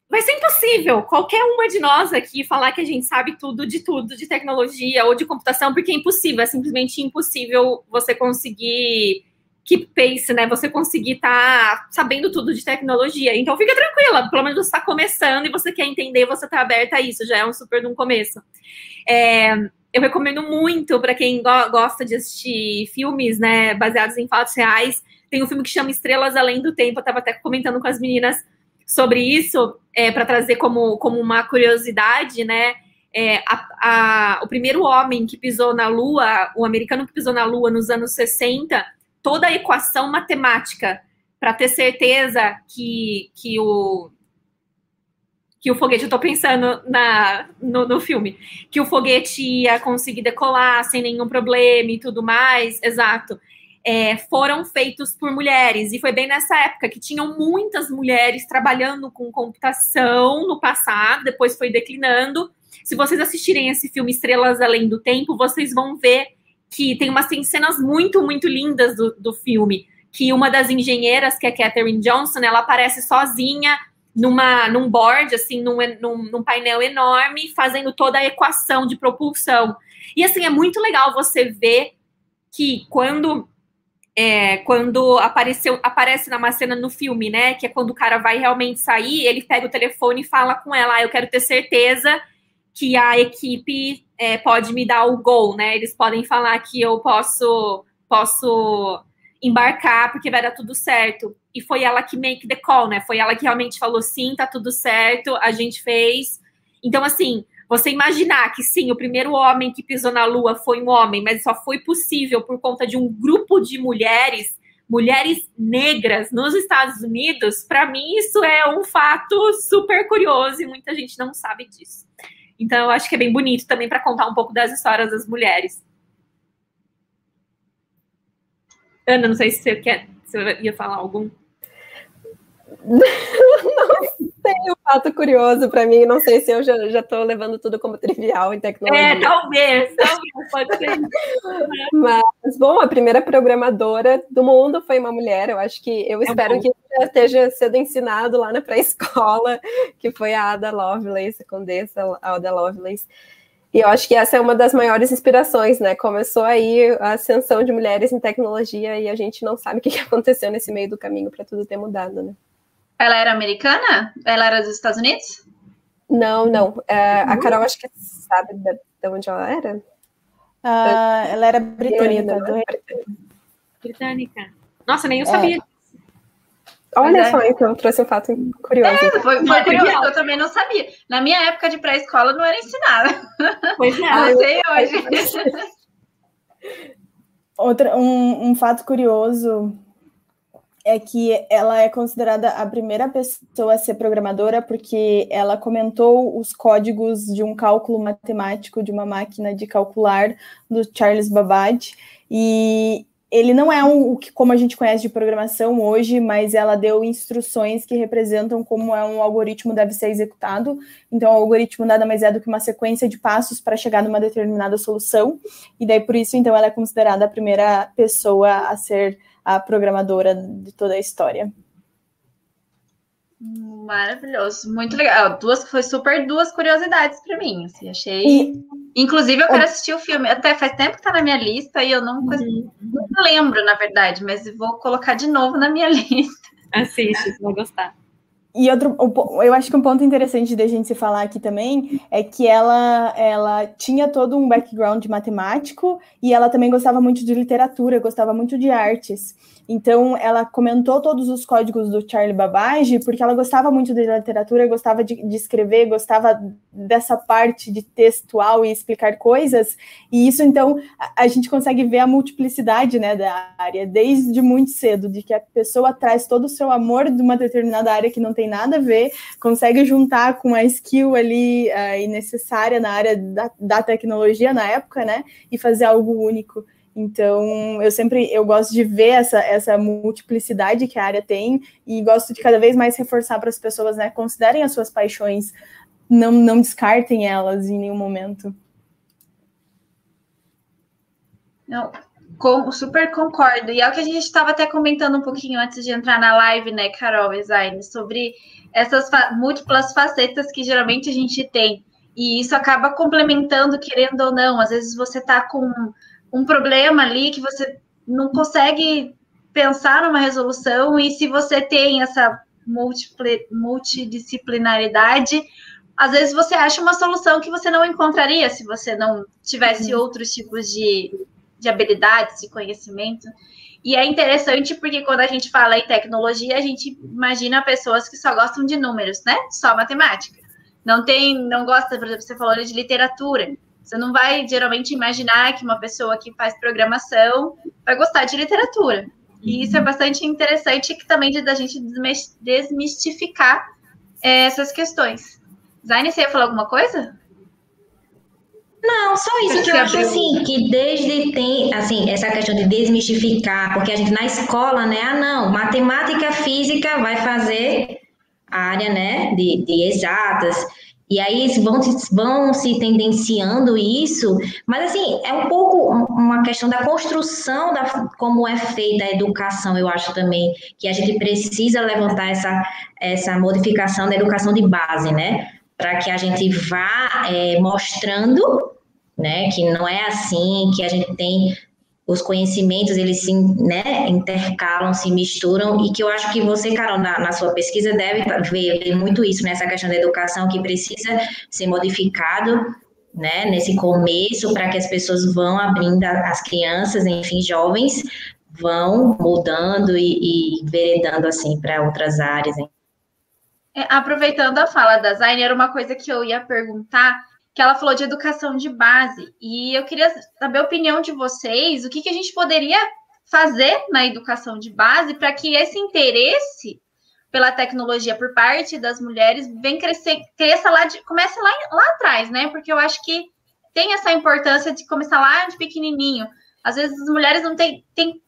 Vai ser impossível qualquer uma de nós aqui falar que a gente sabe tudo de tudo, de tecnologia ou de computação, porque é impossível, é simplesmente impossível você conseguir keep pace, né? Você conseguir estar tá sabendo tudo de tecnologia. Então fica tranquila, pelo menos você está começando e você quer entender, você está aberta a isso, já é um super um começo. É, eu recomendo muito para quem go gosta de assistir filmes, né, baseados em fatos reais. Tem um filme que chama Estrelas Além do Tempo, eu estava até comentando com as meninas sobre isso, é, para trazer como, como uma curiosidade, né? É, a, a, o primeiro homem que pisou na Lua, o americano que pisou na Lua nos anos 60, toda a equação matemática para ter certeza que, que o que o foguete, eu estou pensando na, no, no, filme, que o foguete ia conseguir decolar sem nenhum problema e tudo mais, exato, é, foram feitos por mulheres. E foi bem nessa época que tinham muitas mulheres trabalhando com computação no passado, depois foi declinando. Se vocês assistirem esse filme Estrelas Além do Tempo, vocês vão ver que tem umas tem cenas muito, muito lindas do, do filme. Que uma das engenheiras, que é Catherine Johnson, ela aparece sozinha numa, num board, assim, num, num, num, painel enorme, fazendo toda a equação de propulsão. E assim, é muito legal você ver que quando é, quando apareceu, aparece numa cena no filme, né? Que é quando o cara vai realmente sair, ele pega o telefone e fala com ela: ah, eu quero ter certeza que a equipe é, pode me dar o gol, né? Eles podem falar que eu posso, posso embarcar porque vai dar tudo certo. E foi ela que make the call, né? Foi ela que realmente falou sim, tá tudo certo, a gente fez. Então, assim, você imaginar que sim, o primeiro homem que pisou na Lua foi um homem, mas só foi possível por conta de um grupo de mulheres, mulheres negras nos Estados Unidos, para mim isso é um fato super curioso e muita gente não sabe disso. Então, eu acho que é bem bonito também para contar um pouco das histórias das mulheres. Ana, não sei se você quer, se ia falar algum. não [LAUGHS] [LAUGHS] sei, um fato curioso para mim. Não sei se eu já estou levando tudo como trivial em tecnologia. É, talvez, talvez, pode ser. [LAUGHS] Mas, bom, a primeira programadora do mundo foi uma mulher. Eu acho que eu é espero bom. que já esteja sendo ensinado lá na pré-escola, que foi a Ada Lovelace, a condessa Ada Lovelace. E eu acho que essa é uma das maiores inspirações, né? Começou aí a ascensão de mulheres em tecnologia e a gente não sabe o que aconteceu nesse meio do caminho para tudo ter mudado, né? Ela era americana? Ela era dos Estados Unidos? Não, não. É, a Carol acho que sabe de, de onde ela era. Uh, ela era britânica. Do... Britânica. Nossa, nem eu é. sabia. Olha é. só, então, trouxe um fato curioso. É, foi, foi curioso, eu também não sabia. Na minha época de pré-escola não era ensinada. Pois [LAUGHS] é. Não sei hoje. [LAUGHS] Outra, um, um fato curioso é que ela é considerada a primeira pessoa a ser programadora porque ela comentou os códigos de um cálculo matemático de uma máquina de calcular do Charles Babbage e ele não é o que como a gente conhece de programação hoje, mas ela deu instruções que representam como é um algoritmo deve ser executado. Então, o algoritmo nada mais é do que uma sequência de passos para chegar numa determinada solução. E daí por isso, então, ela é considerada a primeira pessoa a ser a programadora de toda a história. Maravilhoso, muito legal. Duas foi super duas curiosidades para mim. Assim, achei. E... Inclusive, eu quero assistir o filme. Até faz tempo que tá na minha lista e eu não, uhum. não lembro, na verdade, mas vou colocar de novo na minha [LAUGHS] lista. Assiste, você vai gostar. E outro, eu acho que um ponto interessante da gente se falar aqui também é que ela, ela tinha todo um background matemático e ela também gostava muito de literatura, gostava muito de artes. Então, ela comentou todos os códigos do Charlie Babbage porque ela gostava muito de literatura, gostava de, de, escrever, gostava dessa parte de textual e explicar coisas. E isso, então, a, a, gente consegue ver a multiplicidade né, da área desde muito cedo, de que a pessoa traz todo o seu amor de uma determinada área que não tem nada a ver, consegue juntar com a skill ali uh, necessária na área da, da tecnologia na época, né, e fazer algo único. Então, eu sempre eu gosto de ver essa, essa multiplicidade que a área tem e gosto de cada vez mais reforçar para as pessoas, né? Considerem as suas paixões, não, não descartem elas em nenhum momento. Não, com, super concordo. E é o que a gente estava até comentando um pouquinho antes de entrar na live, né, Carol Design, sobre essas fa múltiplas facetas que geralmente a gente tem. E isso acaba complementando, querendo ou não. Às vezes você está com um problema ali que você não consegue pensar numa resolução, e se você tem essa multidisciplinaridade, às vezes você acha uma solução que você não encontraria se você não tivesse uhum. outros tipos de, de habilidades, de conhecimento. E é interessante porque quando a gente fala em tecnologia, a gente imagina pessoas que só gostam de números, né? Só matemática. Não tem, não gosta, por exemplo, você falou de literatura. Você não vai geralmente imaginar que uma pessoa que faz programação vai gostar de literatura. E isso é bastante interessante que também da gente desmistificar é, essas questões. Zaine, você ia falar alguma coisa? Não, só isso que eu acho assim, que desde tem, assim, essa questão de desmistificar, porque a gente na escola, né, ah não, matemática, física vai fazer a área, né, de, de exatas, e aí vão, vão se tendenciando isso, mas assim, é um pouco uma questão da construção da como é feita a educação, eu acho também, que a gente precisa levantar essa, essa modificação da educação de base, né? Para que a gente vá é, mostrando né, que não é assim, que a gente tem os conhecimentos eles se né, intercalam, se misturam, e que eu acho que você, Carol, na, na sua pesquisa deve ver, muito isso nessa questão da educação que precisa ser modificado né, nesse começo para que as pessoas vão abrindo, as crianças, enfim, jovens, vão mudando e, e veredando assim para outras áreas. É, aproveitando a fala da Zaine, era uma coisa que eu ia perguntar que ela falou de educação de base. E eu queria saber a opinião de vocês, o que, que a gente poderia fazer na educação de base para que esse interesse pela tecnologia por parte das mulheres vem crescer, cresça lá de, comece lá, lá atrás, né? Porque eu acho que tem essa importância de começar lá de pequenininho. Às vezes as mulheres não têm, têm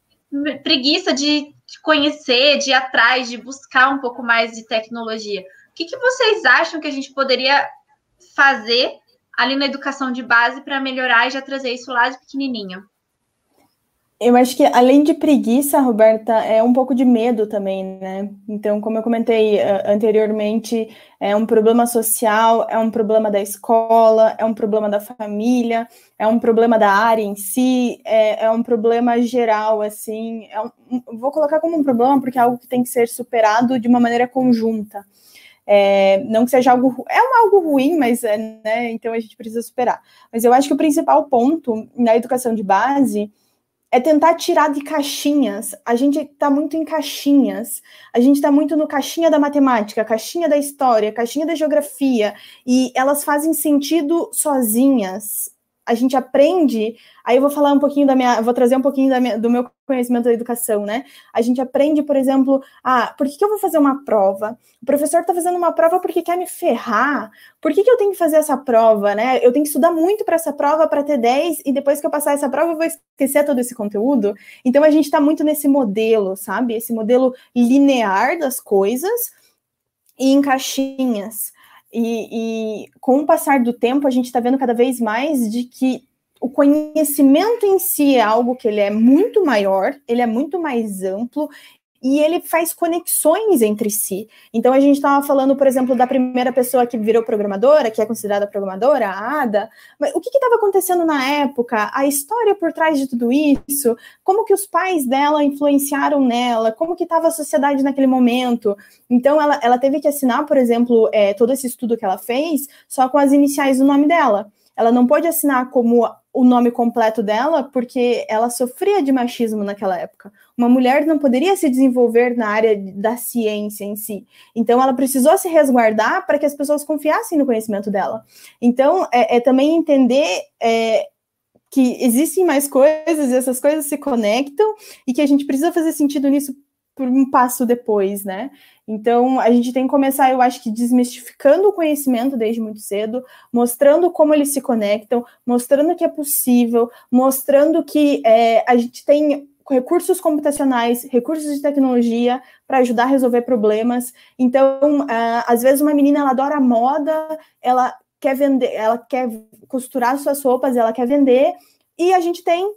preguiça de, de conhecer, de ir atrás, de buscar um pouco mais de tecnologia. O que, que vocês acham que a gente poderia fazer ali na educação de base para melhorar e já trazer isso lá de pequenininho? Eu acho que além de preguiça, Roberta, é um pouco de medo também, né? Então, como eu comentei uh, anteriormente, é um problema social, é um problema da escola, é um problema da família, é um problema da área em si, é, é um problema geral, assim. É um, vou colocar como um problema porque é algo que tem que ser superado de uma maneira conjunta. É, não que seja algo é um algo ruim, mas é, né, então a gente precisa superar. Mas eu acho que o principal ponto na educação de base é tentar tirar de caixinhas. A gente está muito em caixinhas. A gente está muito no caixinha da matemática, caixinha da história, caixinha da geografia, e elas fazem sentido sozinhas a gente aprende, aí eu vou falar um pouquinho da minha, vou trazer um pouquinho minha, do meu conhecimento da educação, né? A gente aprende, por exemplo, ah, por que, que eu vou fazer uma prova? O professor está fazendo uma prova porque quer me ferrar. Por que, que eu tenho que fazer essa prova, né? Eu tenho que estudar muito para essa prova para ter 10 e depois que eu passar essa prova eu vou esquecer todo esse conteúdo. Então a gente está muito nesse modelo, sabe? Esse modelo linear das coisas e em caixinhas. E, e com o passar do tempo, a gente está vendo cada vez mais de que o conhecimento em si é algo que ele é muito maior, ele é muito mais amplo e ele faz conexões entre si. Então a gente estava falando, por exemplo, da primeira pessoa que virou programadora, que é considerada programadora, a Ada. Mas o que estava acontecendo na época? A história por trás de tudo isso? Como que os pais dela influenciaram nela? Como que estava a sociedade naquele momento? Então ela, ela teve que assinar, por exemplo, é, todo esse estudo que ela fez só com as iniciais do nome dela. Ela não pode assinar como o nome completo dela porque ela sofria de machismo naquela época. Uma mulher não poderia se desenvolver na área da ciência em si. Então, ela precisou se resguardar para que as pessoas confiassem no conhecimento dela. Então, é, é também entender é, que existem mais coisas e essas coisas se conectam e que a gente precisa fazer sentido nisso por um passo depois, né? Então, a gente tem que começar, eu acho que desmistificando o conhecimento desde muito cedo, mostrando como eles se conectam, mostrando que é possível, mostrando que é, a gente tem recursos computacionais, recursos de tecnologia para ajudar a resolver problemas. Então, às vezes uma menina ela adora moda, ela quer vender, ela quer costurar suas roupas, ela quer vender, e a gente tem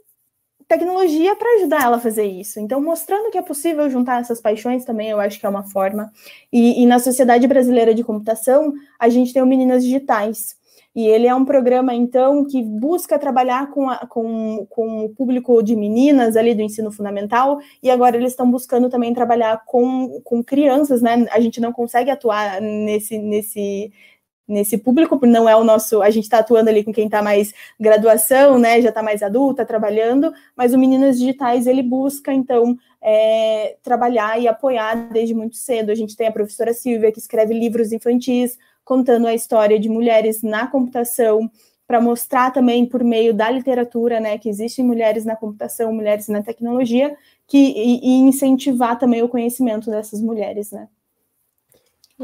tecnologia para ajudar ela a fazer isso. Então, mostrando que é possível juntar essas paixões também, eu acho que é uma forma. E, e na Sociedade Brasileira de Computação, a gente tem o Meninas Digitais. E ele é um programa, então, que busca trabalhar com, a, com, com o público de meninas ali do ensino fundamental, e agora eles estão buscando também trabalhar com, com crianças, né? A gente não consegue atuar nesse, nesse, nesse público, não é o nosso, a gente está atuando ali com quem está mais graduação, né, já está mais adulta, trabalhando, mas o Meninas Digitais, ele busca, então, é, trabalhar e apoiar desde muito cedo. A gente tem a professora Silvia, que escreve livros infantis, contando a história de mulheres na computação, para mostrar também por meio da literatura, né, que existem mulheres na computação, mulheres na tecnologia, que, e, e incentivar também o conhecimento dessas mulheres, né.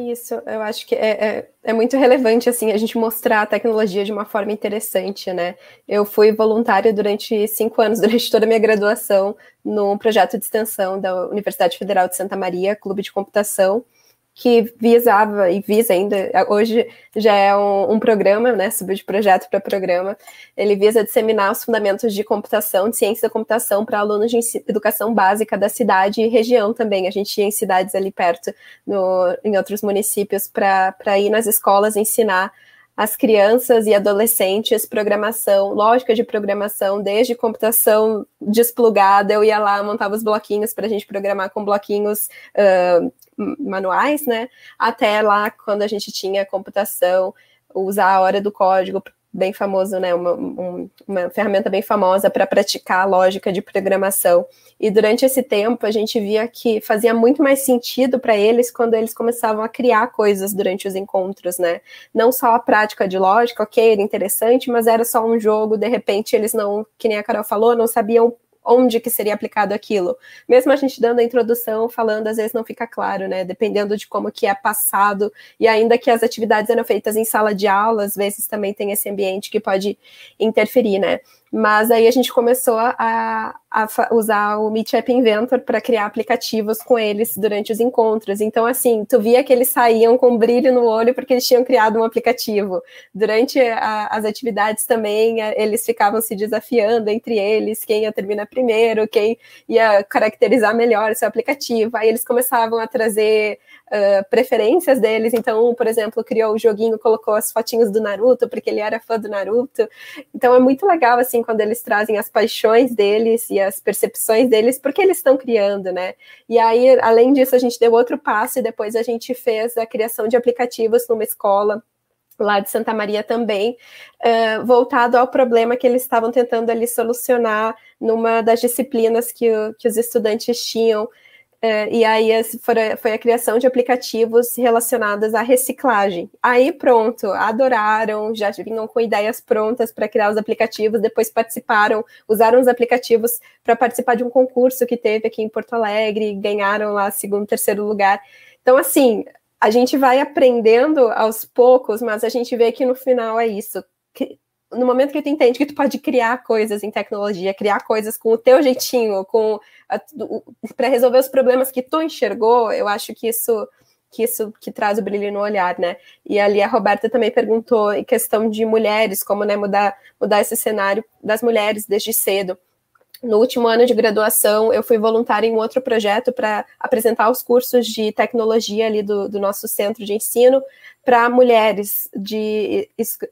Isso, eu acho que é, é, é, muito relevante, assim, a gente mostrar a tecnologia de uma forma interessante, né? Eu fui voluntária durante cinco anos, [LAUGHS] durante toda a minha graduação, no projeto de extensão da Universidade Federal de Santa Maria, Clube de Computação, que visava e visa ainda, hoje já é um, um programa, né, subiu de projeto para programa, ele visa disseminar os fundamentos de computação, de ciência da computação para alunos de educação básica da cidade e região também, a gente ia em cidades ali perto, no, em outros municípios, para ir nas escolas ensinar as crianças e adolescentes programação, lógica de programação, desde computação desplugada, eu ia lá, montava os bloquinhos para a gente programar com bloquinhos uh, manuais, né? Até lá, quando a gente tinha computação, usar a hora do código bem famoso, né? Uma, um, uma ferramenta bem famosa para praticar a lógica de programação. E durante esse tempo a gente via que fazia muito mais sentido para eles quando eles começavam a criar coisas durante os encontros, né? Não só a prática de lógica, ok, era interessante, mas era só um jogo, de repente eles não, que nem a Carol falou, não sabiam onde que seria aplicado aquilo. Mesmo a gente dando a introdução, falando, às vezes não fica claro, né? Dependendo de como que é passado, e ainda que as atividades eram feitas em sala de aula, às vezes também tem esse ambiente que pode interferir, né? Mas aí a gente começou a, a usar o Meet App Inventor para criar aplicativos com eles durante os encontros. Então, assim, tu via que eles saíam com brilho no olho porque eles tinham criado um aplicativo. Durante a, as atividades também, eles ficavam se desafiando entre eles, quem ia terminar primeiro, quem ia caracterizar melhor seu aplicativo. Aí eles começavam a trazer uh, preferências deles. Então, por exemplo, criou o joguinho, colocou as fotinhos do Naruto, porque ele era fã do Naruto. Então, é muito legal, assim, quando eles trazem as paixões deles e as percepções deles, porque eles estão criando, né? E aí, além disso, a gente deu outro passo e depois a gente fez a criação de aplicativos numa escola lá de Santa Maria também, uh, voltado ao problema que eles estavam tentando ali solucionar numa das disciplinas que, que os estudantes tinham é, e aí foi a criação de aplicativos relacionados à reciclagem. Aí pronto, adoraram, já vinham com ideias prontas para criar os aplicativos, depois participaram, usaram os aplicativos para participar de um concurso que teve aqui em Porto Alegre, ganharam lá segundo, terceiro lugar. Então, assim, a gente vai aprendendo aos poucos, mas a gente vê que no final é isso no momento que tu entende que tu pode criar coisas em tecnologia, criar coisas com o teu jeitinho, com para resolver os problemas que tu enxergou, eu acho que isso que isso que traz o brilho no olhar, né? E ali a Roberta também perguntou em questão de mulheres, como né, mudar mudar esse cenário das mulheres desde cedo. no último ano de graduação, eu fui voluntária em um outro projeto para apresentar os cursos de tecnologia ali do, do nosso centro de ensino para mulheres de,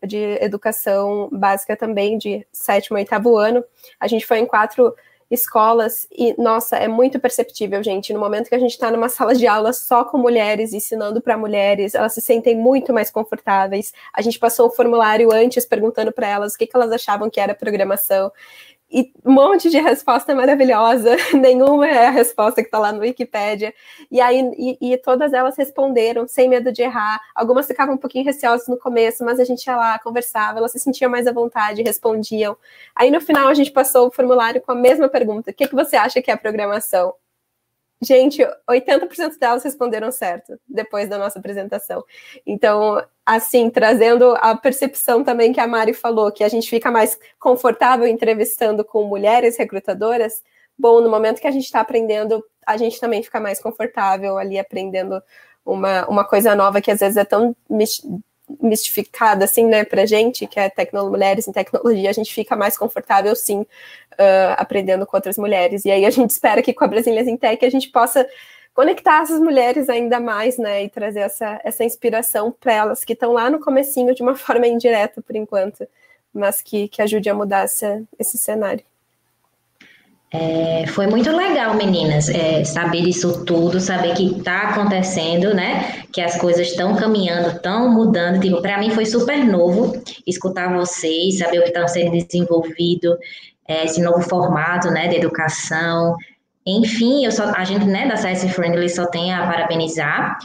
de educação básica também, de sétimo e oitavo ano. A gente foi em quatro escolas e, nossa, é muito perceptível, gente. No momento que a gente está numa sala de aula só com mulheres, ensinando para mulheres, elas se sentem muito mais confortáveis. A gente passou um formulário antes perguntando para elas o que, que elas achavam que era programação e um monte de resposta maravilhosa, [LAUGHS] nenhuma é a resposta que está lá no Wikipedia, e aí e, e, todas elas responderam sem medo de errar, algumas ficavam um pouquinho receosas no começo, mas a gente ia lá, conversava, elas se sentiam mais à vontade, respondiam, aí no final a gente passou o formulário com a mesma pergunta, o que, que você acha que é programação? Gente, 80% delas responderam certo depois da nossa apresentação. Então, assim, trazendo a percepção também que a Mari falou, que a gente fica mais confortável entrevistando com mulheres recrutadoras. Bom, no momento que a gente está aprendendo, a gente também fica mais confortável ali aprendendo uma, uma coisa nova que às vezes é tão mistificada assim, né, pra gente, que é tecno mulheres em tecnologia, a gente fica mais confortável sim uh, aprendendo com outras mulheres. E aí a gente [LAUGHS] espera que com a Brasília em Tech a gente possa conectar essas mulheres ainda mais, né, e trazer essa, essa inspiração para elas que estão lá no comecinho de uma [LAUGHS] forma indireta por enquanto, mas que, que ajude a mudar essa, esse cenário. É, foi muito legal, meninas, é, saber disso tudo, saber que está acontecendo, né? Que as coisas estão caminhando, estão mudando. Tipo, para mim foi super novo escutar vocês, saber o que está sendo desenvolvido, é, esse novo formato, né, de educação. Enfim, eu só, a gente, né, da Science Friendly só tem a parabenizar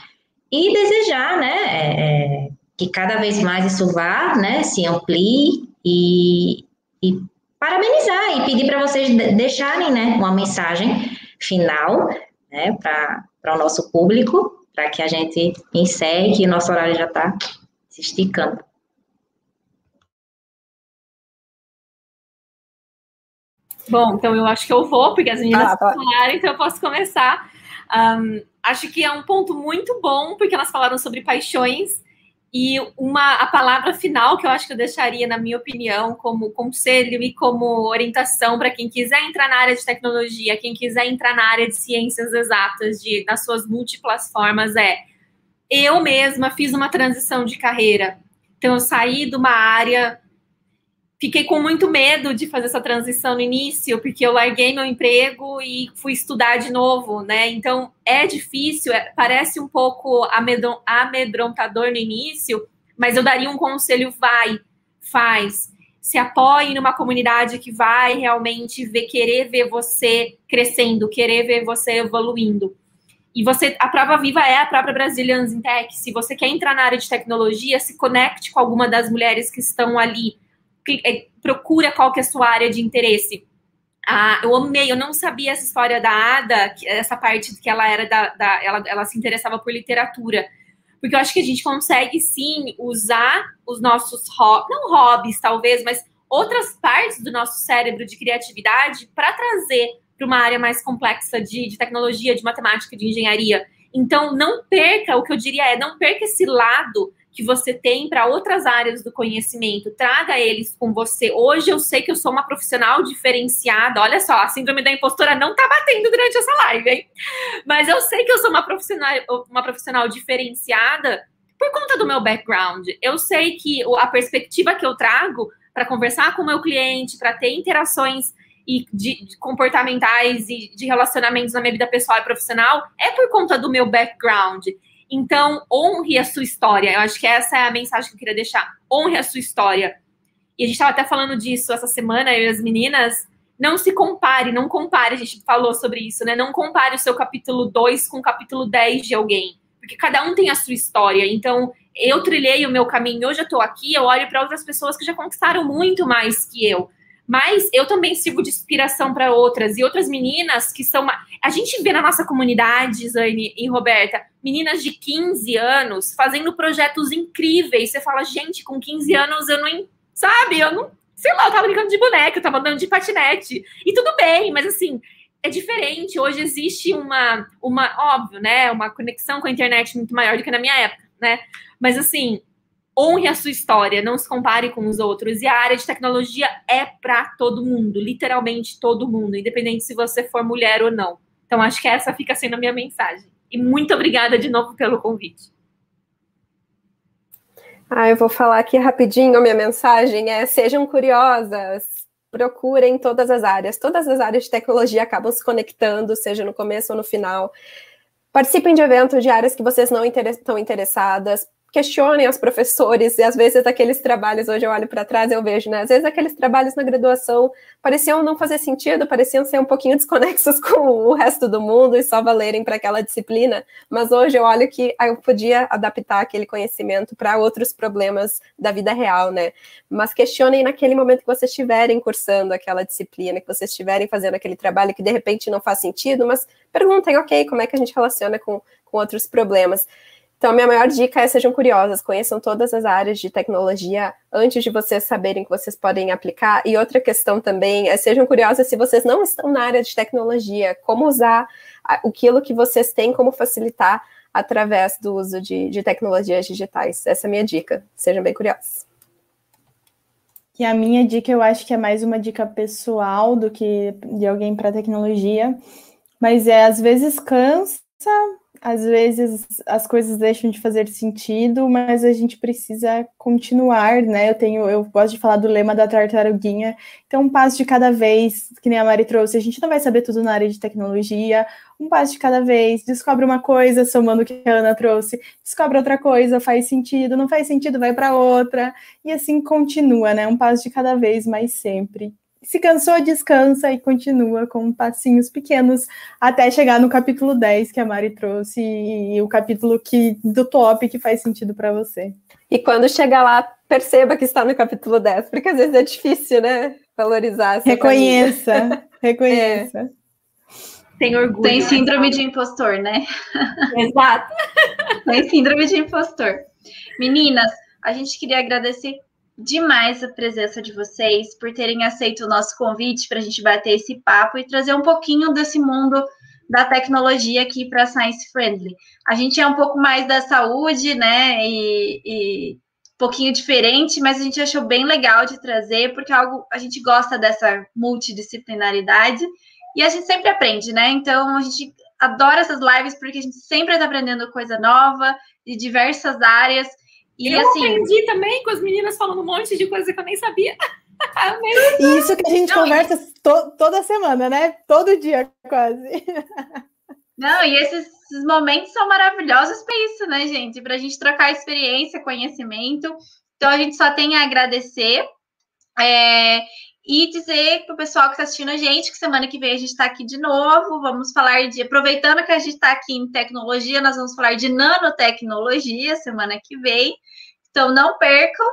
e desejar, né, é, é, que cada vez mais isso vá, né, se amplie e, e parabenizar e pedir para vocês deixarem né, uma mensagem final né, para o nosso público, para que a gente encerre, que o nosso horário já está se esticando. Bom, então eu acho que eu vou, porque as meninas ah, tá. falaram, então eu posso começar. Um, acho que é um ponto muito bom, porque elas falaram sobre paixões e uma, a palavra final que eu acho que eu deixaria, na minha opinião, como conselho e como orientação para quem quiser entrar na área de tecnologia, quem quiser entrar na área de ciências exatas, de, nas suas múltiplas formas, é eu mesma fiz uma transição de carreira. Então, eu saí de uma área fiquei com muito medo de fazer essa transição no início, porque eu larguei meu emprego e fui estudar de novo, né? Então é difícil, é, parece um pouco amedrontador no início, mas eu daria um conselho: vai, faz. Se apoie numa comunidade que vai realmente ver, querer ver você crescendo, querer ver você evoluindo. E você, a prova viva é a própria Brazilians in Tech. Se você quer entrar na área de tecnologia, se conecte com alguma das mulheres que estão ali procura qual que é a sua área de interesse. Ah, eu amei, eu não sabia essa história da Ada, essa parte que ela era da, da ela, ela se interessava por literatura. Porque eu acho que a gente consegue sim usar os nossos hobbies, não hobbies talvez, mas outras partes do nosso cérebro de criatividade para trazer para uma área mais complexa de, de tecnologia, de matemática, de engenharia. Então, não perca, o que eu diria é, não perca esse lado que você tem para outras áreas do conhecimento, traga eles com você. Hoje eu sei que eu sou uma profissional diferenciada. Olha só, a síndrome da impostora não tá batendo durante essa live, hein? Mas eu sei que eu sou uma profissional, uma profissional diferenciada por conta do meu background. Eu sei que a perspectiva que eu trago para conversar com o meu cliente, para ter interações e de, de, comportamentais e de relacionamentos na minha vida pessoal e profissional é por conta do meu background. Então, honre a sua história. Eu acho que essa é a mensagem que eu queria deixar. Honre a sua história. E a gente estava até falando disso essa semana, eu e as meninas. Não se compare, não compare, a gente falou sobre isso, né? Não compare o seu capítulo 2 com o capítulo 10 de alguém. Porque cada um tem a sua história. Então, eu trilhei o meu caminho, hoje eu estou aqui, eu olho para outras pessoas que já conquistaram muito mais que eu. Mas eu também sirvo de inspiração para outras e outras meninas que são. A gente vê na nossa comunidade, Zane e Roberta, meninas de 15 anos fazendo projetos incríveis. Você fala, gente, com 15 anos eu não. Sabe? Eu não. Sei lá, eu tava brincando de boneca, eu tava andando de patinete. E tudo bem, mas assim, é diferente. Hoje existe uma, uma, óbvio, né? Uma conexão com a internet muito maior do que na minha época, né? Mas assim, honre a sua história, não se compare com os outros. E a área de tecnologia é para todo mundo, literalmente todo mundo, independente se você for mulher ou não. Então, acho que essa fica sendo a minha mensagem. E muito obrigada de novo pelo convite. Ah, eu vou falar aqui rapidinho. Minha mensagem é: sejam curiosas, procurem todas as áreas. Todas as áreas de tecnologia acabam se conectando, seja no começo ou no final. Participem de eventos de áreas que vocês não estão interessadas questionem os professores, e às vezes aqueles trabalhos, hoje eu olho para trás eu vejo, né? Às vezes aqueles trabalhos na graduação pareciam não fazer sentido, pareciam ser um pouquinho [LAUGHS] desconexos com o resto do mundo e só valerem para aquela disciplina, mas hoje eu olho que eu podia adaptar aquele conhecimento para outros problemas da vida real, né? Mas questionem naquele momento que vocês estiverem cursando aquela disciplina, que vocês estiverem fazendo aquele trabalho que de repente não faz sentido, mas perguntem, ok, como é que a gente relaciona com, com outros problemas. Então, minha maior dica é sejam curiosas, conheçam todas as áreas de tecnologia antes de vocês saberem que vocês podem aplicar. E outra questão também é sejam curiosas se vocês não estão na área de tecnologia, como usar aquilo que vocês têm, como facilitar através do uso de, de tecnologias digitais. Essa é a minha dica. Sejam bem curiosos. E a minha dica, eu acho que é mais uma dica pessoal do que de alguém para tecnologia, mas é às vezes cansa às vezes as coisas deixam de fazer sentido, mas a gente precisa continuar, né? Eu tenho, eu gosto de falar do lema da tartaruguinha, então um passo de cada vez, que nem a Mari trouxe, a gente não vai saber tudo na área de tecnologia, um passo de cada vez, descobre uma coisa, somando o que a Ana trouxe, descobre outra coisa, faz sentido, não faz sentido, vai para outra, e assim continua, né? Um passo de cada vez, mas sempre se cansou, descansa e continua com passinhos pequenos até chegar no capítulo 10 que a Mari trouxe e, e o capítulo que do top que faz sentido para você. E quando chegar lá, perceba que está no capítulo 10, porque às vezes é difícil, né? Valorizar. Reconheça, [LAUGHS] reconheça. É. Tem orgulho. Tem né? síndrome de impostor, né? [LAUGHS] Exato. Tem síndrome de impostor. Meninas, a gente queria agradecer demais a presença de vocês, por terem aceito o nosso convite para a gente bater esse papo e trazer um pouquinho desse mundo da tecnologia aqui para Science Friendly. A gente é um pouco mais da saúde, né? E, e, um pouquinho diferente, mas a gente achou bem legal de trazer, porque é algo a gente gosta dessa multidisciplinaridade e a gente sempre aprende, né? Então a gente adora essas lives porque a gente sempre está aprendendo coisa nova de diversas áreas. E eu assim, aprendi também com as meninas falando um monte de coisa que eu nem sabia. [LAUGHS] e isso que a gente Não, conversa to toda semana, né? Todo dia, quase. Não, e esses, esses momentos são maravilhosos para isso, né, gente? Para a gente trocar experiência, conhecimento. Então, a gente só tem a agradecer. É, e dizer para o pessoal que está assistindo a gente que semana que vem a gente está aqui de novo. Vamos falar de. Aproveitando que a gente está aqui em tecnologia, nós vamos falar de nanotecnologia semana que vem. Então não percam.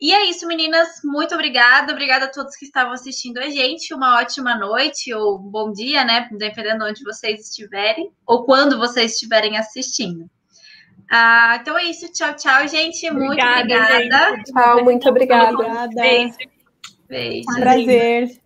E é isso, meninas. Muito obrigada. Obrigada a todos que estavam assistindo a gente. Uma ótima noite ou bom dia, né? Dependendo de onde vocês estiverem, ou quando vocês estiverem assistindo. Ah, então é isso. Tchau, tchau, gente. Muito obrigada. obrigada. Gente. Tchau, muito obrigada. obrigada. Beijo. Beijo. Prazer.